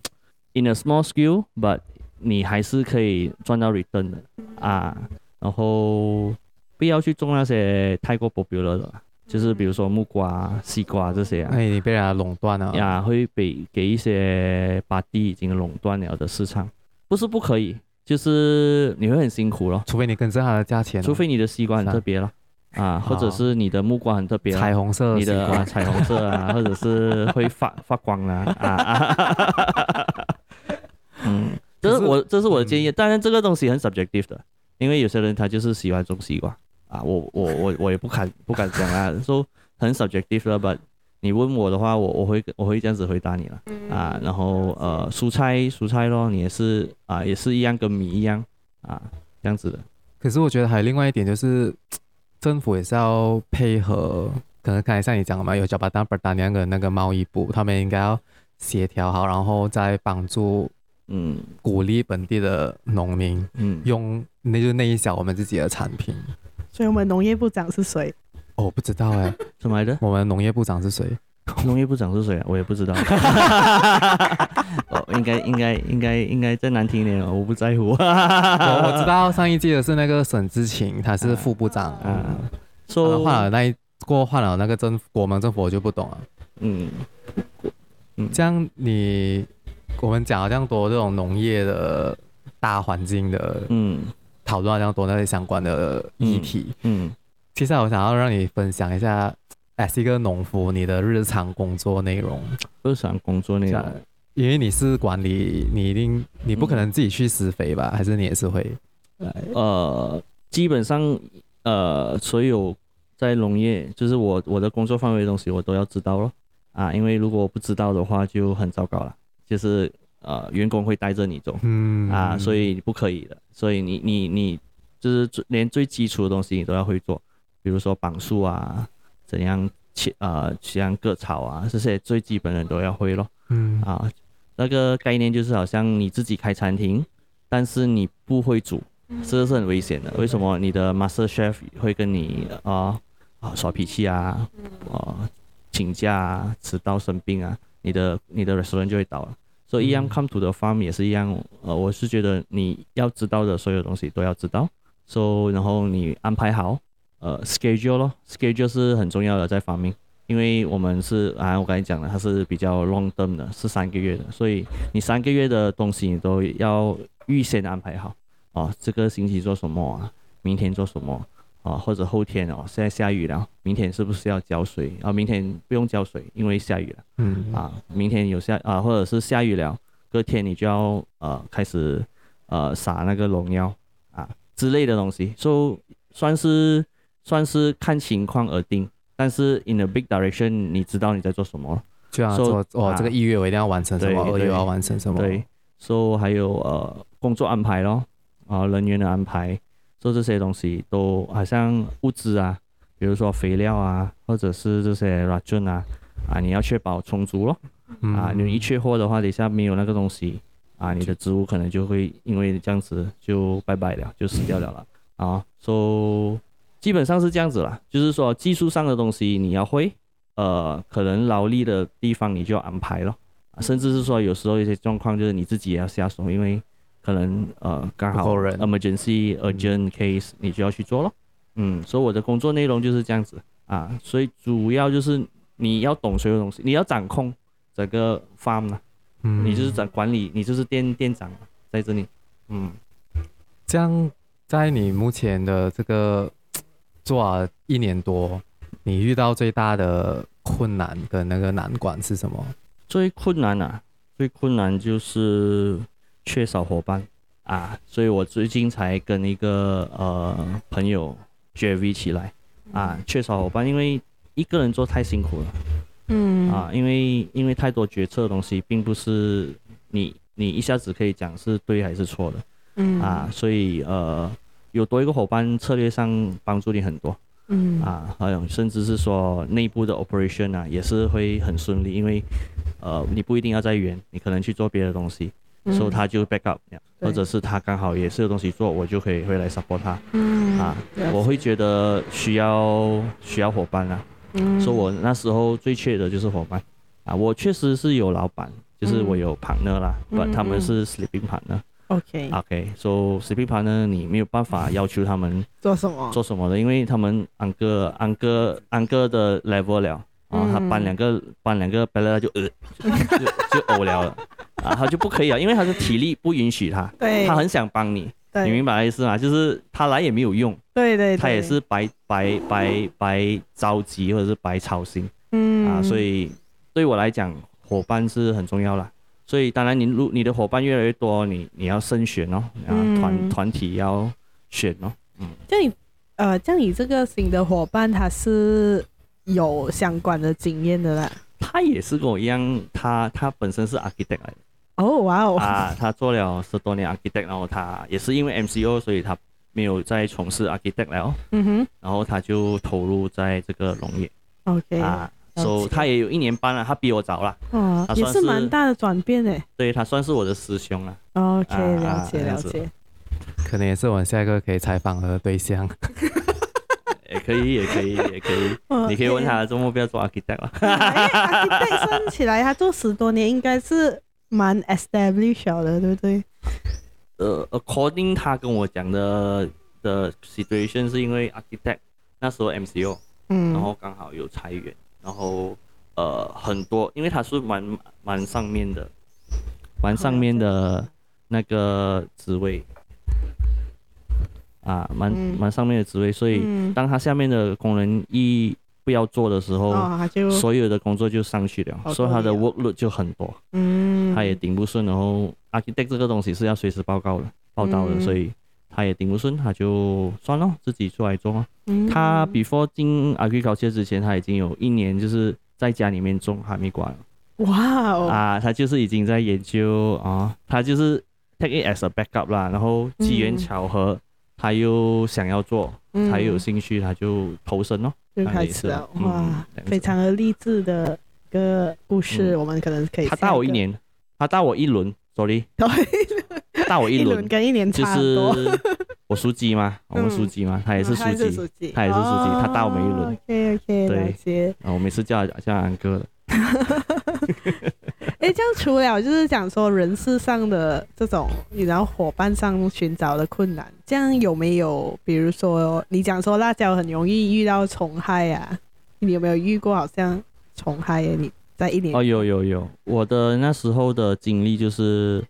in a small scale，but 你还是可以赚到 return 的啊，然后。不要去种那些太过 popular 的，就是比如说木瓜、西瓜这些啊。哎，你被人家垄断了。呀，会被给一些把地已经垄断了的市场，不是不可以，就是你会很辛苦咯。除非你跟着它的价钱。除非你的西瓜很特别了，啊，或者是你的木瓜很特别。彩虹色。你的、啊、彩虹色啊，或者是会发发光啊啊。嗯，这是我这是我的建议，当然这个东西很 subjective 的，因为有些人他就是喜欢种西瓜。啊，我我我我也不敢不敢讲啊，说、so, 很 subjective 了吧？你问我的话，我我会我会这样子回答你了啊。然后呃，蔬菜蔬菜咯，你也是啊，也是一样跟米一样啊，这样子的。可是我觉得还有另外一点就是，政府也是要配合，可能刚才像你讲的嘛，有加巴丹、布达尼亚的那个贸易部，他们应该要协调好，然后再帮助嗯鼓励本地的农民嗯用那就那一小我们自己的产品。所以我们农业部长是谁？哦，不知道哎，什么来着？我们农业部长是谁？农业部长是谁啊？我也不知道。哦，应该应该应该应该再难听一点哦，我不在乎。我我知道上一季的是那个沈志勤，他是副部长。嗯，说换了那一过换了那个政国民政府，我就不懂了。嗯嗯，这样你我们讲了这样多这种农业的大环境的，嗯。讨论这样多那些相关的议题，嗯，嗯，接下来我想要让你分享一下，as 一个农夫，你的日常工作内容。日常工作内容，因为你是管理，你一定你不可能自己去施肥吧？嗯、还是你也是会？呃，基本上，呃，所有在农业，就是我我的工作范围的东西，我都要知道咯。啊，因为如果不知道的话，就很糟糕了，就是。呃，员工会带着你走，嗯啊，所以不可以的，所以你你你就是连最基础的东西你都要会做，比如说绑树啊，怎样切呃像割草啊，这些最基本的都要会咯，嗯啊，那个概念就是好像你自己开餐厅，但是你不会煮，这个是很危险的。为什么？你的 master chef 会跟你啊啊耍脾气啊，啊请假啊，迟到生病啊，你的你的 restaurant 就会倒了。所以一样，come to the farm 也是一样。呃，我是觉得你要知道的所有东西都要知道。So，然后你安排好，呃，schedule 咯，schedule 是很重要的在 farming，因为我们是啊，我刚才讲了，它是比较 long term 的，是三个月的，所以你三个月的东西你都要预先安排好。哦，这个星期做什么啊？明天做什么？啊，或者后天哦，现在下雨了，明天是不是要浇水？啊，明天不用浇水，因为下雨了。嗯啊，明天有下啊，或者是下雨了，隔天你就要呃开始呃撒那个农药啊之类的东西，所以算是算是看情况而定。但是 in a big direction，你知道你在做什么了？就要做哦，这个一月我一定要完成什么，二月要完成什么？对，，so 还有呃工作安排咯，啊人员的安排。做这些东西都好像物资啊，比如说肥料啊，或者是这些 ration 啊，啊，你要确保充足咯。啊，你一缺货的话，等下没有那个东西，啊，你的植物可能就会因为这样子就拜拜了，就死掉了了。啊，所以基本上是这样子啦，就是说技术上的东西你要会，呃，可能劳力的地方你就要安排咯，甚至是说有时候一些状况就是你自己也要下手，因为。可能呃刚好 emergency urgent case 你就要去做咯，嗯，所以我的工作内容就是这样子啊，所以主要就是你要懂所有东西，你要掌控整个 farm 啊，嗯，你就是掌管理，你就是店店长在这里，嗯，这样在你目前的这个做了一年多，你遇到最大的困难跟那个难关是什么？最困难啊，最困难就是。缺少伙伴。啊，所以我最近才跟一个呃朋友 Jerry 起来。啊，缺少伙伴，因为一个人做太辛苦了。嗯。啊，因为因为太多决策的东西，并不是你你一下子可以讲是对还是错的，嗯。啊，所以呃，有多一个伙伴，策略上帮助你很多，嗯。啊，还有甚至是说内部的 operation 啊，也是会很顺利，因为呃，你不一定要在园，你可能去做别的东西，嗯所以他就 back up，或者是他刚好也是有东西做，我就可以回来 support 他，嗯啊我会觉得需要需要伙伴啊。嗯。所以我那时候最缺的就是伙伴啊，我确实是有老板，就是我有 partner 啦，嗯不、他们是 sleeping partner。OK OK，so sleeping partner 你没有办法要求他们 做什么？做什么的，因为他们安哥安哥安哥的 level 了啊，嗯。他搬两个搬两个 bella 就呃就就就呕了了啊，他就不可以啊，因为他的体力不允许他，对，他很想帮你，对你明白意思吗？就是他来也没有用。对对，他也是白白白白着急或者是白操心嗯啊，所以对我来讲，伙伴是很重要啦。所以当然，你如你的伙伴越来越多，你你要慎选哦，啊，嗯团团体要选哦，嗯，像你呃，像你这个新的伙伴，他是有相关的经验的啦。他也是跟我一样，他他本身是 architect 来的哦，哇哦，啊，他做了十多年 architect，然后他也是因为 MCO，所以他没有再从事 architect 了哦，嗯哼然后他就投入在这个农业，OK，啊，了所以他也有一年半了，他比我早了。哦，也是蛮大的转变诶。对他算是我的师兄了，OK，啊了解了解。可能也是我们下一个可以采访的对象。也可以，也可以，也可以，哦你可以问他周末不要做 architect 啊。哎，architect 算起来，他做十多年，应该是蛮 established 的，对不对？呃，according 他跟我讲的的 situation 是因为 architect 那时候 MCO，嗯，然后刚好有裁员，然后呃很多，因为他是蛮蛮上面的，蛮上面的那个职位。啊，蛮嗯。蛮上面的职位，所以嗯。当他下面的工人一不要做的时候，哦，就所有的工作就上去了，所以他的 workload 就很多，嗯，他也顶不顺。然后 architect 这个东西是要随时报告的，报道的，嗯。所以他也顶不顺，他就算了，自己出来做他 before 进 agriculture 之前，他已经有一年就是在家里面种哈密瓜了、哇哦，啊，他就是已经在研究啊，他就是 take it as a backup 啦，然后机缘巧合，他又想要做，嗯。他又有兴趣，他就投身咯。就开始了，嗯哇非常的励志的一个故事，嗯。我们可能可以。他大我一，年，他大我一轮，sorry，对，大我一一轮轮，跟一年就是差很多。我属鸡嘛，我们属鸡嘛，他也是嗯他属鸡，他也是属鸡他大我们一轮。OK OK，对。啊，我每次叫他叫他安哥的，哎，这样除了就是讲说人事上的这种，然后伙伴上寻找的困难，这样有没有？比如说你讲说辣椒很容易遇到虫害啊，你有没有遇过好像虫害耶？你在一年哦，有有有，我的那时候的经历就是，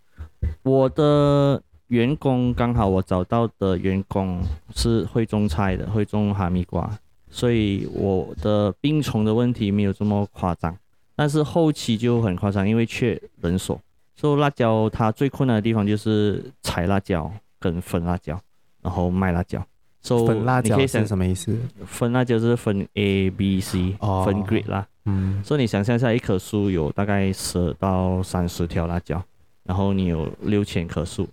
我的员工刚好我找到的员工是会种菜的，会种哈密瓜，所以我的病虫的问题没有这么夸张，但是后期就很夸张，因为缺人手。所以辣椒它最困难的地方就是采辣椒跟分辣椒，然后卖辣椒。So, 粉辣椒是什么意思？分辣椒是分 A、B、C，、哦分 grade 啦。嗯，所以你想象一下，一棵树有大概十到三十条辣椒，然后你有六千棵树，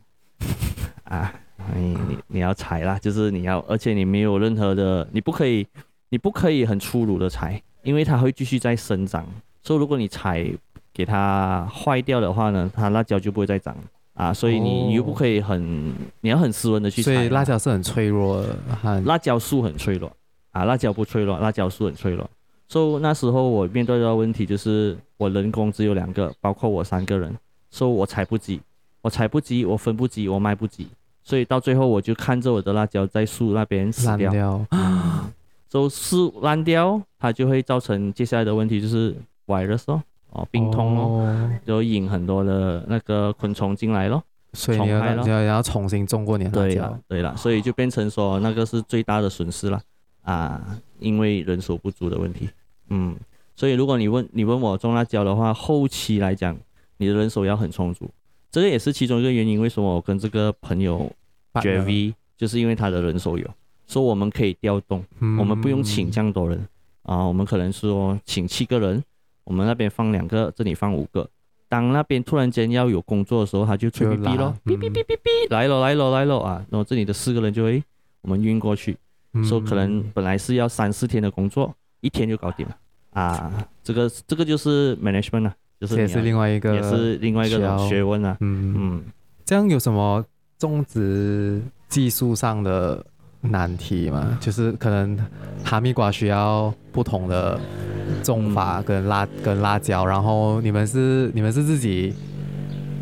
啊，你你你要采啦，就是你要，而且你没有任何的，你不可以，你不可以很粗鲁的采，因为它会继续在生长。所以如果你采给它坏掉的话呢，它辣椒就不会再长啊。所以你哦你又不可以很，你要很斯文的去采。所以辣椒是很脆弱的，很辣椒树很脆弱啊，辣椒不脆弱，辣椒树很脆弱。所、so, 以那时候我面对到的问题就是，我人工只有两个，包括我三个人，所、so, 以我采不及，我采不及，我分不及，我卖不及，所以到最后我就看着我的辣椒在树那边死掉，烂掉。所以树烂掉，它就会造成接下来的问题就是 virus 哦，哦病痛哦，哦，就引很多的那个昆虫进来咯。所以你要要重新种过年对了，，对了，所以就变成说那个是最大的损失了啊，因为人手不足的问题。嗯，所以如果你问你问我种辣椒的话，后期来讲，你的人手要很充足，这个也是其中一个原因。为什么我跟这个朋友绝 V，就是因为他的人手有，所以我们可以调动，嗯我们不用请这样多人啊，我们可能说请七个人，我们那边放两个，这里放五个。当那边突然间要有工作的时候，他就吹哔哔咯，哔哔哔哔哔，来了来了来了啊！然后这里的四个人就会我们运过去，说、嗯、可能本来是要三四天的工作，一天就搞定了啊！这个这个就是 management 啊，就是也是另外一个，也是另外一个学问啊。嗯嗯，这样有什么种植技术上的难题嘛？就是可能哈密瓜需要不同的。种法跟辣跟辣椒，然后你们是你们是自己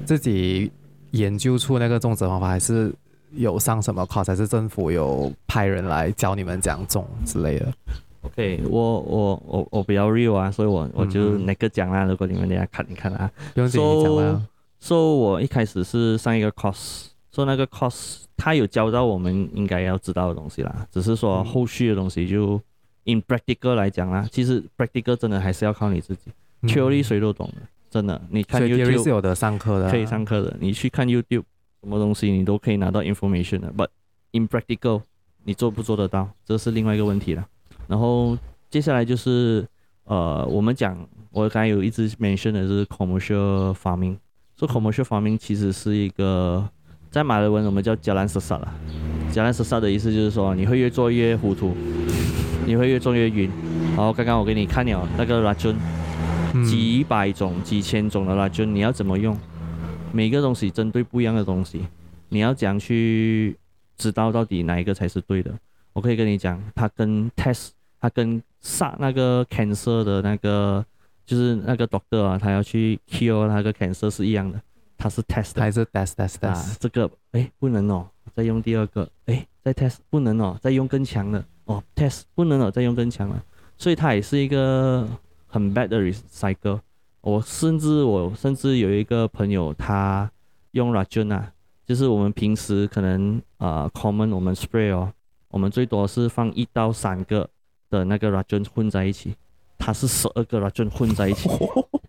自己研究出那个种植方法，还是有上什么课，还是政府有派人来教你们怎样种之类的？OK，我我我我比较 real 啊，所以我我就那个讲啦。如果你们等下看一看啊，不用紧你讲啦。So, so 我一开始是上一个 course，说、so、那个 course 他有教到我们应该要知道的东西啦，只是说后续的东西就。In practical 来讲啦，其实 practical 真的还是要靠你自己。Theory 谁都懂的，真的。你看 YouTube 是有的上课的，可以上课的。你去看 YouTube，什么东西你都可以拿到 information 的。But in practical，你做不做得到，这是另外一个问题了。然后接下来就是，呃，我们讲，我刚才有一直 mention 的是 commercial farming。说 commercial farming 其实是一个，在马来文我们叫 jalan sesat 啦。jalan sesat 的意思就是说，你会越做越糊涂。你会越做越晕，然后刚刚我给你看了那个 racun，几百种、几千种的 racun，你要怎么用？每个东西针对不一样的东西，你要怎样去知道到底哪一个才是对的？我可以跟你讲，它跟 test，它跟杀那个 cancer 的那个，就是那个 doctor 啊，他要去 cure 那个 cancer 是一样的，它是 test，还是 test test test？啊，这个哎不能哦，再用第二个，哎再 test 不能哦，再用更强的。哦，test 不能哦，再用更强的，所以它也是一个很 bad 的 recycle。我甚至我甚至有一个朋友，他用 racun 啊，就是我们平时可能啊、呃、common 我们 spray 哦，我们最多是放一到三个的那个 racun 混在一起，它是十二个 racun 混在一起，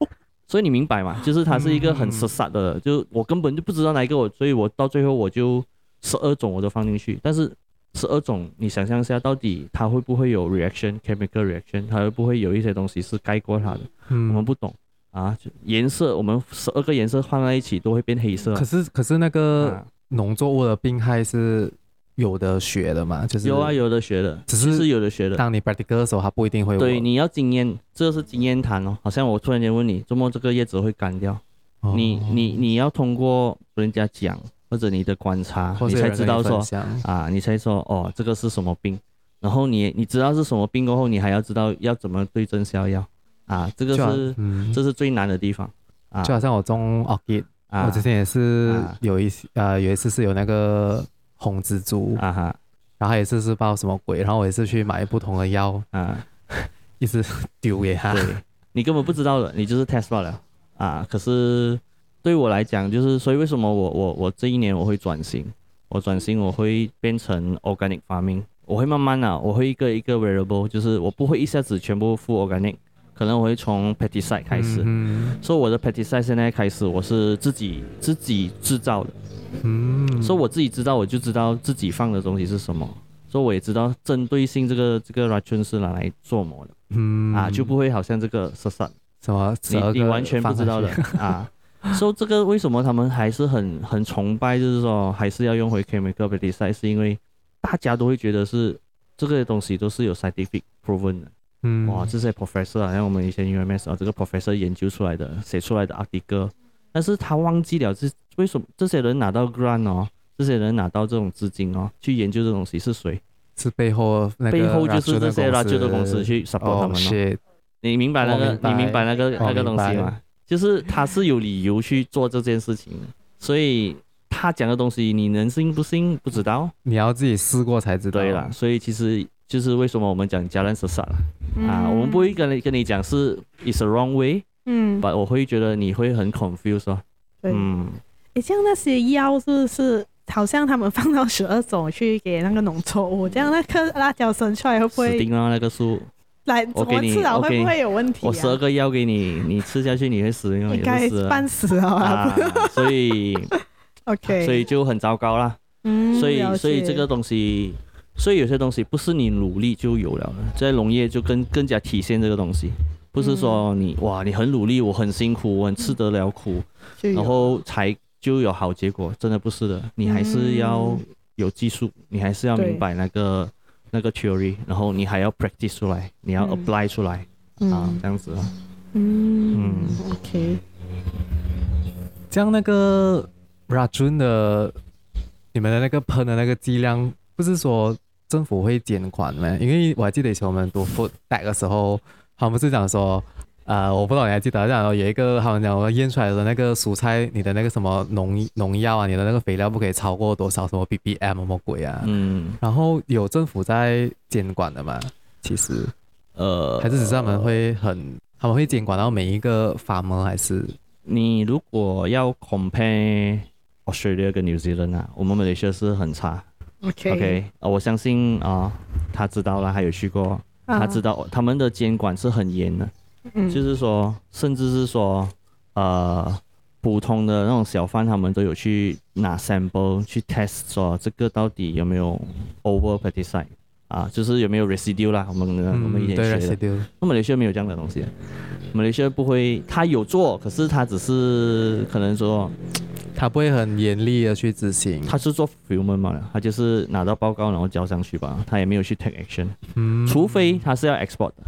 所以你明白嘛？就是它是一个很 sesat 的，就我根本就不知道哪一个我，所以我到最后我就十二种我都放进去，但是。十二种，你想象一下，到底它会不会有 reaction，chemical reaction，它会不会有一些东西是盖过它的？嗯，我们不懂啊。颜色，我们十二个颜色放在一起都会变黑色。可是，可是那个农作物的病害是有的学的嘛？就是有啊，有的学的，只是是有的学的。当你 practical 的时候，它不一定会。对，你要经验，这是经验谈哦。好像我突然间问你，周末这个叶子会干掉？哦、你你你要通过人家讲。或者你的观察，你才知道说啊，你才说哦，这个是什么病，然后你你知道是什么病过后，你还要知道要怎么对症下药啊，这个是、嗯、这是最难的地方啊。就好像我种 orchid，啊，我之前也是有一次啊，有一次是有那个红蜘蛛。啊哈，然后也是是不知道什么鬼，然后我也是去买不同的药。啊，一直丢给他。对，你根本不知道的，你就是 test 罢了。啊，可是。对我来讲，就是所以为什么我我我这一年我会转型，我转型我会变成 organic farming，我会慢慢啊，我会一个一个 variable，就是我不会一下子全部 full organic，可能我会从 pesticide 开始，嗯，所以我的 pesticide 现在开始我是自己自己制造的，嗯，所以我自己知道我就知道自己放的东西是什么，所以我也知道针对性这个这个 racun 是拿来做么的，嗯，啊就不会好像这个什么你你完全不知道的。啊。所以这个为什么他们还是很很崇拜，就是说还是要用回 chemical pesticide，是因为大家都会觉得是这个东西都是有 scientific proven 的。嗯，哇，这些 professor 啊，像我们以前 UMS 啊，这个 professor 研究出来的，写出来的 article，但是他忘记了这为什么这些人拿到 grant 哦，这些人拿到这种资金哦，去研究这东西是谁？是背后背后就是这些 racun 的公司去 support 他们哦。你明白那个？你明白那个那个东西吗？就是他是有理由去做这件事情的，所以他讲的东西你能信不信不知道，你要自己试过才知道。对啦，所以其实就是为什么我们讲 jalan sesat 了啊，我们不会跟你跟你讲是 is a wrong way，嗯，但我会觉得你会很 confused 哦。对，嗯，诶，像那些药是不是好像他们放到十二种去给那个农作物，这样那棵辣椒生出来会不会死定了那个树？来，我给你，我会不会有问题、啊？我十二个药给你，你吃下去你会死，应该半死啊，啊。所以，OK，所以就很糟糕啦。嗯，所以，所以这个东西，所以有些东西不是你努力就有了，在农业就更更加体现这个东西。不是说你哇你很努力，我很辛苦，我很吃得了苦，然后才就有好结果，真的不是的，你还是要有技术，你还是要明白那个那个 theory，然后你还要 practice 出来，你要 apply 出来啊，这样子。嗯嗯，OK。这样那个 Rajun 的你们的那个喷的那个剂量，不是说政府会监管吗？因为我还记得以前我们读 food tech 的时候，他们不是讲说，呃，我不知道你还记得，讲有一个他们讲我验出来的那个蔬菜，你的那个什么农农药啊，你的那个肥料不可以超过多少什么 ppm 什么鬼啊？嗯。然后有政府在监管的嘛？其实，呃，还是只是他们会很。他们会监管到每一个 farmer 还是？你如果要 compare Australia 跟 New Zealand 啊，我们马来西亚是很差。OK 我相信啊、呃，他知道了，他有去过，啊、他知道他们的监管是很严的。嗯，就是说，甚至是说，呃，普通的那种小贩，他们都有去拿 sample 去 test，说这个到底有没有 over pesticide。啊，就是有没有 residue 啦？我们、嗯、我们以前学的，那马来西亚没有这样的东西，马来西亚不会，他有做，可是他只是可能说，他不会很严厉的去执行。他是做 fulfillment 嘛，他就是拿到报告然后交上去吧，他也没有去 take action。嗯，除非他是要 export 的，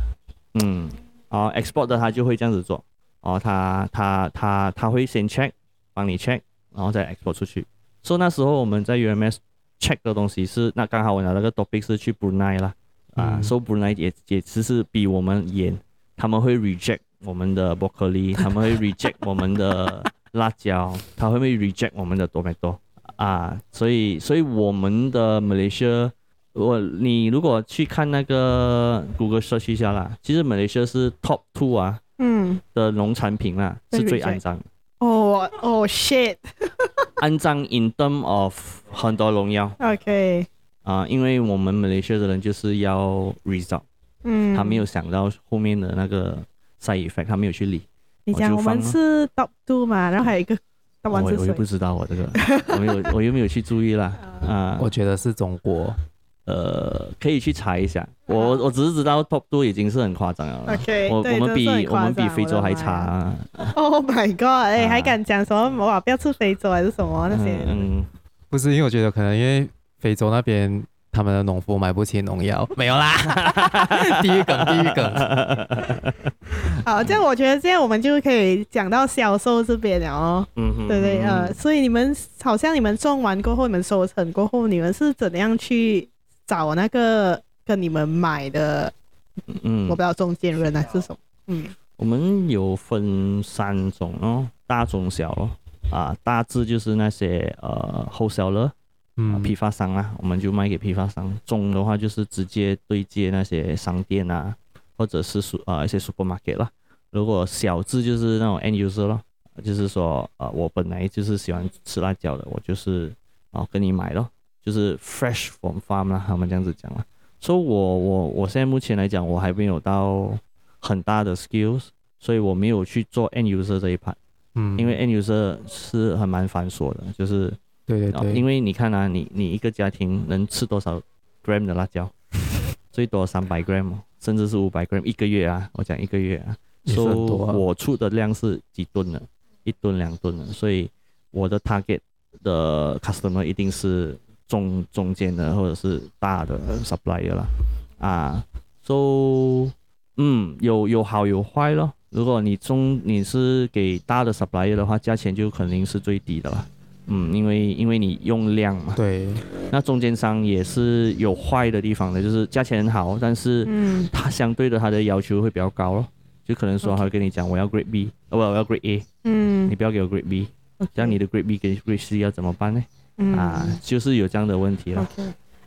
嗯，啊 export 的他就会这样子做，哦，他他他他会先 check，帮你 check，然后再 export 出去。所以那时候我们在 UMS。check 的东西是那刚好我拿那个 topic 是去 Brunei 啦，啊，所以 Brunei 也也其实比我们严，他们会 reject 我们的 broccoli，他们会 reject 我们的辣椒，它会不会 reject 我们的 tomato 啊，所以所以我们的 Malaysia，我你如果去看那个 Google search 一下啦，其实 Malaysia 是 top two 啊，嗯，的农产品啦，是最肮脏。哦哦 shit，肮脏 in term of 很多农药。OK，啊，因为我们 Malaysia 的人就是要 result，嗯，他没有想到后面的那个 side effect，他没有去理。你讲我们是 top two 嘛，然后还有一个，我我又不知道我这个，我没有 我又没有去注意啦。啊，我觉得是中国。呃，可以去查一下。我我只是知道 top two 已经是很夸张了。OK，我我们比我们比非洲还差。Oh my god！哎，还敢讲什么？哇，不要去非洲还是什么那些？嗯，不是，因为我觉得可能因为非洲那边他们的农夫买不起农药。没有啦，地狱梗，地狱梗。好，这样我觉得这样我们就可以讲到销售这边了哦。嗯哼，对对呃，所以你们好像你们种完过后，你们收成过后，你们是怎样去？找那个跟你们买的，嗯，我不知道中间人还是什么，嗯，我们有分三种哦，大中小哦，啊，大致就是那些呃 wholesaler，嗯，批发商啊，我们就卖给批发商。中的话就是直接对接那些商店啊，或者是属啊一些 supermarket 啦。如果小字就是那种 end user 咯，就是说呃我本来就是喜欢吃辣椒的，我就是啊跟你买咯。就是 fresh from farm 啦，他们这样子讲啦。所以，我我我现在目前来讲，我还没有到很大的 skills，所以我没有去做 end user 这一 part。嗯，因为 end user 是很蛮繁琐的，就是对对对，因为你看啊，你你一个家庭能吃多少 gram 的辣椒？最多三百 gram，甚至是五百 gram 一个月啊！我讲一个月啊，所以、so, 我出的量是几吨的，一吨两吨的，所以我的 target 的 customer 一定是。中中间的或者是大的 supplier 啦，啊，so，嗯，有有好有坏咯。如果你中你是给大的 supplier 的话，价钱就肯定是最低的啦。嗯，因为因为你用量嘛。对。那中间商也是有坏的地方的，就是价钱很好，但是嗯，它相对的它的要求会比较高咯。就可能说他会跟你讲，我要 grade B，哦不，我要 grade A，嗯，你不要给我 grade B，这样你的 grade B 跟 grade C 要怎么办呢？嗯、啊，就是有这样的问题了。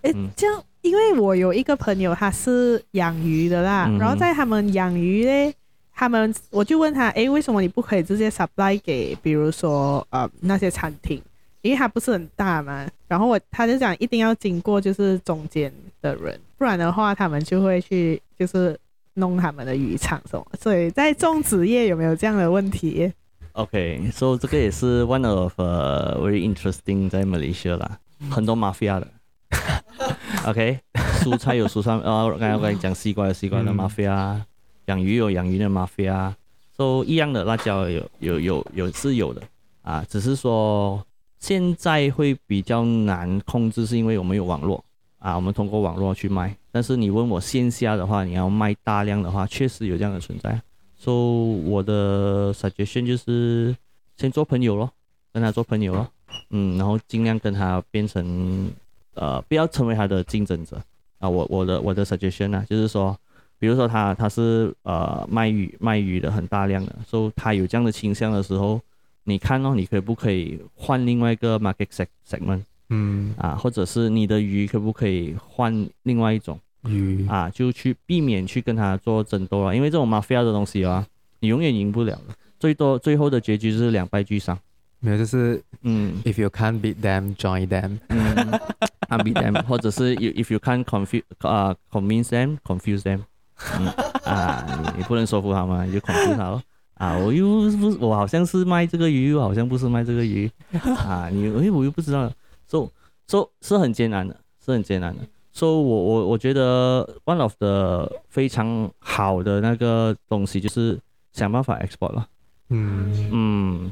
哎，这样，因为我有一个朋友，他是养鱼的啦，嗯、然后在他们养鱼嘞，他们我就问他，哎，为什么你不可以直接 supply 给，比如说呃那些餐厅，因为它不是很大嘛。然后我他就讲，一定要经过就是中间的人，不然的话他们就会去就是弄他们的渔场什么。所以在种植业有没有这样的问题？OK，所以这个也是 one of、uh, very interesting 在 Malaysia 啦，很多 mafia 的。OK，蔬菜有蔬菜，哦，刚才我跟你讲西瓜有西瓜的 mafia，养鱼有养鱼的 mafia，都、so, 一样的辣椒有有有有是有的啊，只是说现在会比较难控制，是因为我们有网络啊，我们通过网络去卖。但是你问我线下的话，你要卖大量的话，确实有这样的存在。所、so, 以我的 suggestion 就是先做朋友咯，跟他做朋友咯，嗯，然后尽量跟他变成呃，不要成为他的竞争者啊。我我的我的 suggestion 呢、啊，就是说，比如说他他是呃卖鱼卖鱼的很大量的，所、so, 以他有这样的倾向的时候，你看哦，你可不可以换另外一个 market segment？嗯啊，或者是你的鱼可不可以换另外一种？鱼啊，就去避免去跟他做争斗了，因为这种 mafia 的东西啊，你永远赢不了的，最多最后的结局就是两败俱伤。没有，就是嗯，if you can't beat them, join them。嗯，can't beat them，或者是 you if you can't confuse 啊、uh,，convince them, confuse them。嗯啊，你你不能说服他们，你就 confuse 他咯。啊，我又不是，我好像是卖这个鱼，又好像不是卖这个鱼。啊，你诶，我又不知道，说说是很艰难的，是很艰难的。所以，我我我觉得 one of the 非常好的那个东西就是想办法 export 了。嗯嗯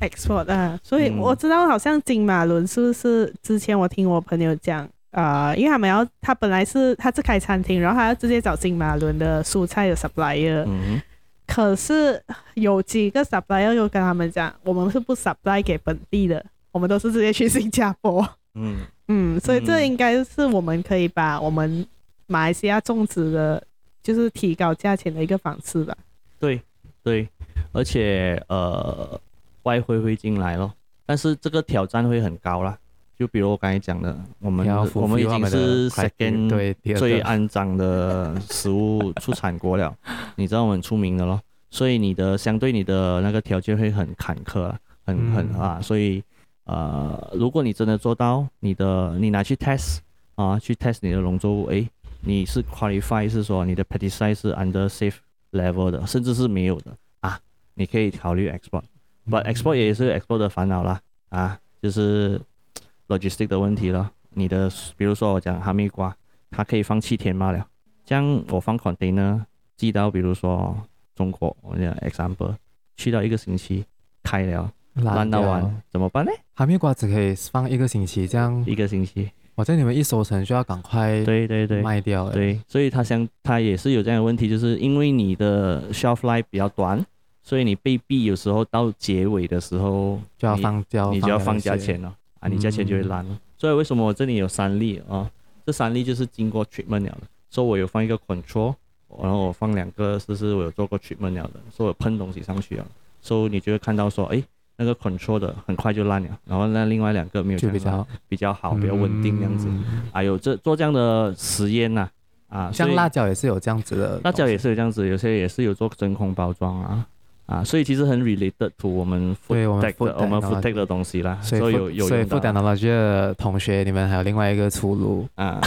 ，export 啊，所以我知道好像金马伦是不是之前我听我朋友讲啊、呃，因为他们要他本来是他是开餐厅，然后他要直接找金马伦的蔬菜的 supplier。嗯。可是有几个 supplier 又跟他们讲，我们是不 supply 给本地的，我们都是直接去新加坡。嗯。嗯，所以这应该是我们可以把我们马来西亚种植的，就是提高价钱的一个方式吧。对，对，而且呃，外汇会进来咯，但是这个挑战会很高啦。就比如我刚才讲的，我们我们已经是 second 最肮脏的食物出产国了，你知道我们出名的咯，所以你的相对你的那个条件会很坎坷，很很啊，所以。呃，如果你真的做到，你的你拿去 test 啊，去 test 你的农作物，诶，你是 qualify 是说你的 pesticide 是 under safe level 的，甚至是没有的啊，你可以考虑 export，but export 也是 export 的烦恼啦，啊，就是 logistic 的问题了。你的比如说我讲哈密瓜，它可以放七天嘛了，这样我放 container 寄到比如说中国，我讲 example，去到一个星期开了。烂到完怎么办呢？哈密瓜只可以放一个星期，这样一个星期，我在你们一收成就要赶快对对对卖掉对，对，所以它相它也是有这样的问题，就是因为你的 shelf life 比较短，所以你被逼有时候到结尾的时候就要放掉，你就要放价钱了啊，你价钱就会烂了。嗯、所以为什么我这里有三粒啊？这三粒就是经过 treatment 了的，所以我有放一个 control，然后我放两个，就是我有做过 treatment 了的，所以我喷东西上去了，所以你就会看到说，哎。那个 control 的很快就烂了，然后那另外两个没有就比较比较好，比较稳定这样子。还有这做这样的实验呐，啊，像辣椒也是有这样子的，辣椒也是有这样子，有些也是有做真空包装啊，啊，所以其实很 related to 我们 food tech 我们 food tech 的东西啦，所以有有所以 food technology 的同学，你们还有另外一个出路。啊，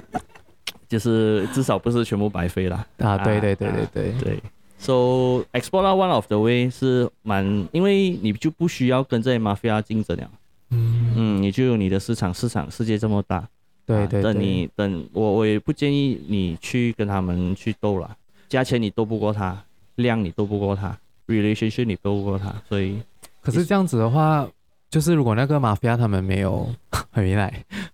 就是至少不是全部白费啦。啊，对对对对对。对。So export one of the way 是蛮，因为你就不需要跟这些 mafia 竞争了，嗯。嗯，你就有你的市场，市场世界这么大，对对，对，等你等我我也不建议你去跟他们去斗了，价钱你斗不过他，量你斗不过他，relationship 你斗不过他，所以可是这样子的话，就是如果那个 mafia 他们没有 很原来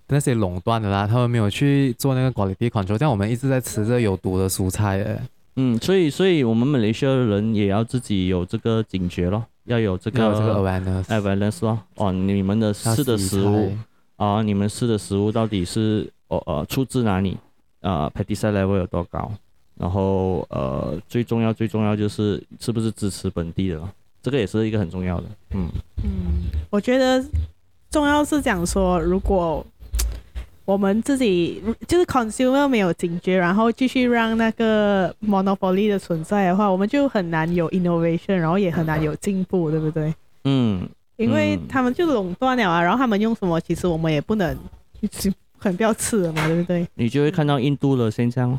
那些垄断的啦，他们没有去做那个 quality control，这样我们一直在吃着有毒的蔬菜诶。嗯，所以所以我们马来西亚的人也要自己有这个警觉咯，要有这个这个 awareness，awareness 咯。哦，你们的吃的食物啊，你们吃的食物到底是哦呃出自哪里？啊，pesticide level 有多高？然后呃，最重要最重要就是是不是支持本地的？这个也是一个很重要的。嗯嗯，我觉得重要是讲说如果。我们自己就是 consumer 没有警觉，然后继续让那个 monopoly 的存在的话，我们就很难有 innovation，然后也很难有进步，对不对？嗯，因为他们就垄断了啊，然后他们用什么，其实我们也不能，很不要吃了嘛，对不对？你就会看到印度的现象，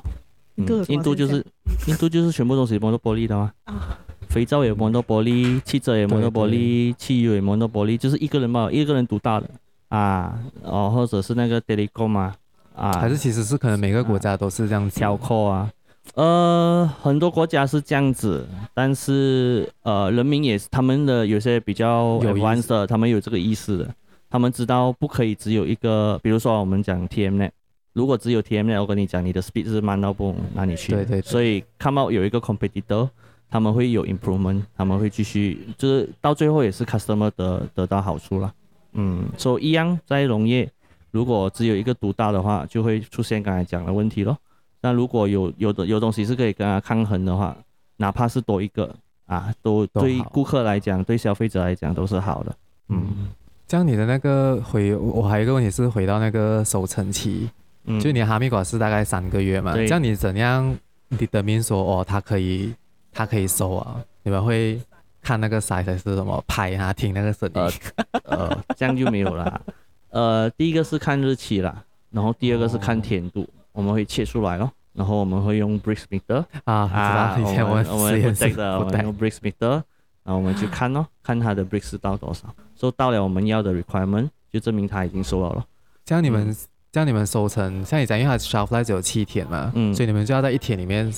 印度、嗯、印度就是印度就是全部都是 monopoly 的嘛，啊，肥皂也 monopoly，汽车也 monopoly，汽油也 monopoly，就是一个人嘛，一个人独大的。啊，哦，或者是那个 telecom 嘛，啊，还是其实是可能每个国家都是这样子，挑扣啊，呃，很多国家是这样子，但是呃，人民也是他们的有些比较 advanced 的，他们有这个意识的，他们知道不可以只有一个，比如说我们讲 TMNet，如果只有 TMNet，我跟你讲，你的 speed 是慢到不哪里去。对对对。所以看到有一个 competitor，他们会有 improvement，他们会继续，就是到最后也是 customer 得得到好处了。嗯，所以一样在农业，如果只有一个独大的话，就会出现刚才讲的问题咯。那如果有有的有东西是可以跟他抗衡的话，哪怕是多一个啊，都对顾客来讲，对消费者来讲都是好的。嗯，这样你的那个回，我还有一个问题是回到那个收成期，嗯，就你哈密瓜是大概三个月嘛？这样你怎样 determine 说哦，它可以它可以收啊？你们会看那个 size 还是什么拍啊？听那个声音？呃，呃，这样就没有了。呃，第一个是看日期啦，然后第二个是看甜度。哦我们会切出来咯，然后我们会用 Brix meter 啊，啊，以前我们我们不的，我们用 Brix meter，然后我们去看咯，看它的 Brix 到多少，收到了我们要的 requirement，就证明它已经收了咯。这样你们，这样你们收成，像你讲，因为它 shelf life 只有七天嘛，嗯，所以你们就要在一天里面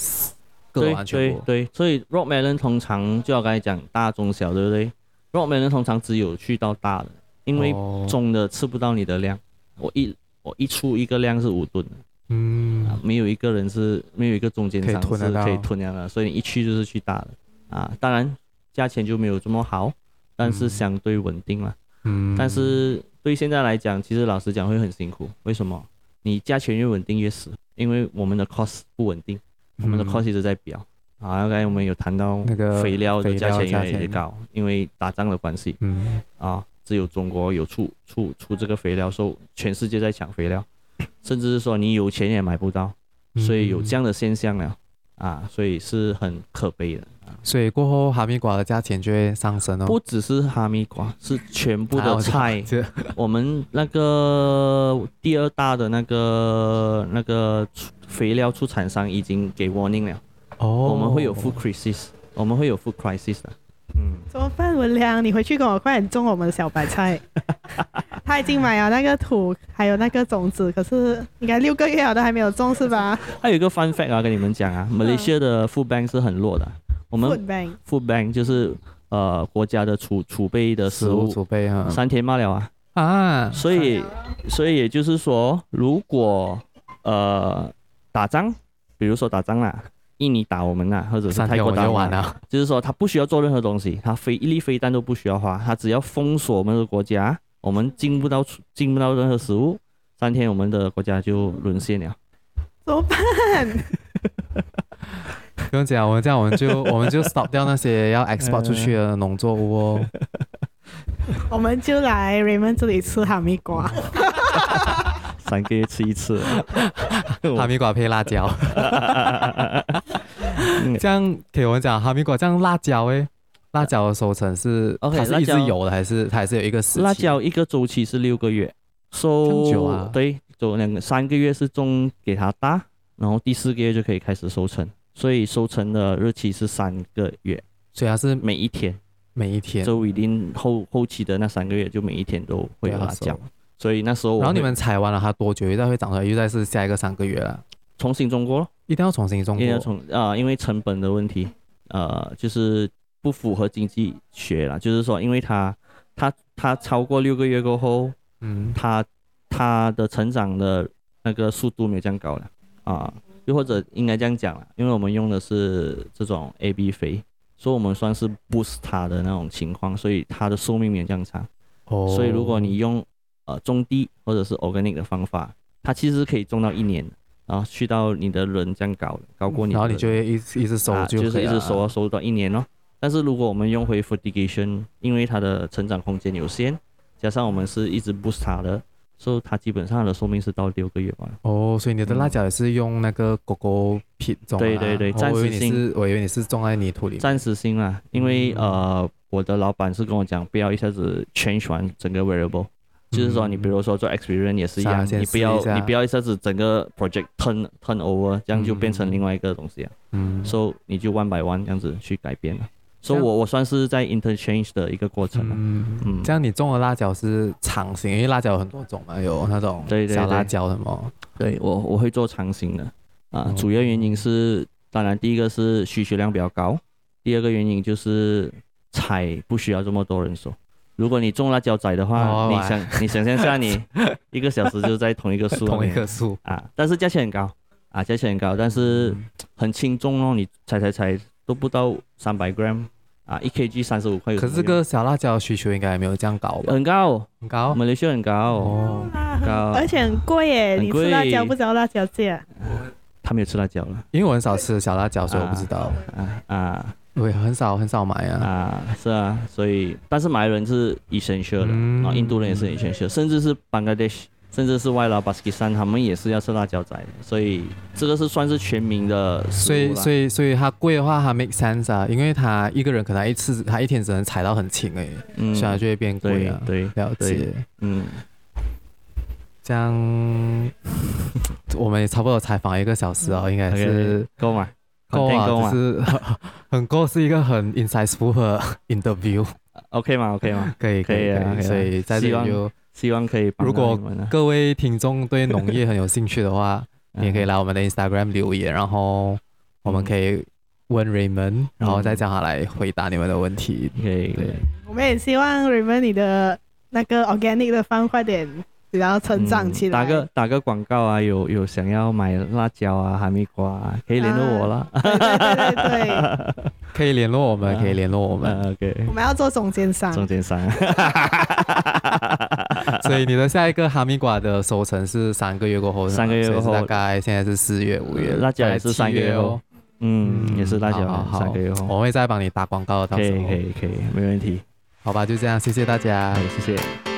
割完全部。对对对，所以 rock melon 通常就要刚才讲大中小，对不对？rock melon 通常只有去到大的，因为中的吃不到你的量。我一我一出一个量是五吨。嗯、啊，没有一个人是没有一个中间商是可以吞掉的，所以你一去就是去大的啊。当然，价钱就没有这么好，但是相对稳定了。嗯，但是对现在来讲，其实老实讲会很辛苦。为什么？你价钱越稳定越死，因为我们的 cost 不稳定，我们的 cost 一直在飙。嗯、啊，刚才我们有谈到那个肥料的价钱越来越高，因为打仗的关系。嗯，啊，只有中国有出出出这个肥料，所以全世界在抢肥料。甚至是说你有钱也买不到，所以有这样的现象了，嗯、啊，所以是很可悲的。所以过后哈密瓜的价钱就会上升哦。不只是哈密瓜，是全部的菜。我们那个第二大的那个那个肥料出产商已经给 warning 了。哦。我们会有 food crisis，我们会有 food crisis 的。嗯。怎么办，文良？你回去跟我快点种我们的小白菜。他已经买了那个土，还有那个种子，可是应该六个月了都还没有种，是吧？还有一个 fun fact 啊，跟你们讲啊，马来西亚的 food bank 是很弱的。我们 food bank food bank 就是呃国家的储储备的食物储备啊，三天罢了啊啊，所以所以也就是说，如果呃打仗，比如说打仗啦，印尼打我们呐，或者是泰国打我们，就，就是说他不需要做任何东西，他飞一粒飞弹都不需要花，他只要封锁我们的国家。我们进不到进不到任何食物，三天我们的国家就沦陷了。怎么办？不用讲，我们这样我们就 我们就 stop 掉那些要 export 出去的农作物哦。我们就来 Raymond 这里吃哈密瓜。三个月吃一次，哈密瓜配辣椒。这样给我们讲哈密瓜这样辣椒诶。辣椒的收成是，OK，它是一直有的还是它还是有一个时期？辣椒一个周期是六个月，收久啊？对，就两个三个月是种给它大，然后第四个月就可以开始收成，所以收成的日期是三个月，所以它是每一天，每一天，就一定后后期的那三个月就每一天都会有辣椒，所以那时候然后你们采完了它多久？又再会长出来，又再是下一个三个月了，重新种过，一定要重新种过，一定要重啊，因为成本的问题，呃，就是。不符合经济学了，就是说，因为它，它，它超过六个月过后，嗯，它，它的成长的那个速度没有这样高了，啊，又或者应该这样讲了，因为我们用的是这种 AB 肥，所以我们算是 boost 它的那种情况，所以它的寿命没有这样长。哦，所以如果你用呃种地或者是 organic 的方法，它其实可以种到一年，然后去到你的轮这样搞，高过你，然后你就会一直一直收就，啊，就是一直收收到一年咯。但是如果我们用回 fertigation，因为它的成长空间有限，加上我们是一直 boost 它的，所以它基本上的寿命是到六个月吧。哦，所以你的辣椒也是用那个 coco pit 种啊？对对对，暂时性。我以为你是种在泥土里。暂时性啊，因为、嗯、呃，我的老板是跟我讲，不要一下子 change 完整个 variable，、嗯、就是说你比如说做 experiment 也是一样，你不要你不要一下子整个 project turn turn over，这样就变成另外一个东西啊。嗯。所以你就 one by one 这样子去改变了。所以我我算是在 interchange 的一个过程。嗯嗯，这样你种的辣椒是长形，因为辣椒有很多种嘛，有那种小辣椒什么。对，我我会做长形的。啊，主要原因是当然第一个是需求量比较高，第二个原因就是采不需要这么多人手。如果你种辣椒仔的话，哦、你想你想象下，你 一个小时就在同一个树同一棵树啊，但是价钱很高啊，价钱很高，但是很轻重哦，你采采采都不到三百 gram 啊，一 kg 三十五块。可是这个小辣椒需求应该也没有这样高吧？很高，很高，马来西亚很高。哦，高，而且很贵耶，你吃辣椒不知道辣椒价？他没有吃辣椒了，因为我很少吃小辣椒，所以我不知道。啊啊。对，很少很少买啊。啊，是啊，所以但是马来人是 essential 的，嗯、然后印度人也是 essential，甚至是 Bangladesh，甚至是外劳巴基斯坦，他们也是要吃辣椒仔的，所以这个是算是全民的。所以所以所以它贵的话，它 make sense 啊，因为他一个人可能一次他一天只能采到很轻哎，嗯，所以就会变贵啊。对，了解，嗯，这样我们也差不多采访一个小时哦，应该是够吗？够啊，就是 很够，是一个很 insightful 的 interview，OK 吗？OK 吗？可以，可以，可以。所以在这里就希望可以。如果各位听众对农业很有兴趣的话，你 也可以来我们的 Instagram 留言，然后我们可以问 Raymond，然后再叫他来回答你们的问题。可以，对。我们也希望 Raymond 你的那个 organic 的方快点。然后成长起来，打个打个广告啊，有有想要买辣椒啊、哈密瓜啊，可以联络我啦。对对对，可以联络我们，可以联络我们。OK，我们要做中间商。中间商。所以你的下一个哈密瓜的收成是三个月过后，三个月过后，大概现在是四月、五月，辣椒也是三个月哦。嗯，也是辣椒，三个月后，我会再帮你打广告，到时候可以可以可以，没问题。好吧，就这样，谢谢大家，谢谢。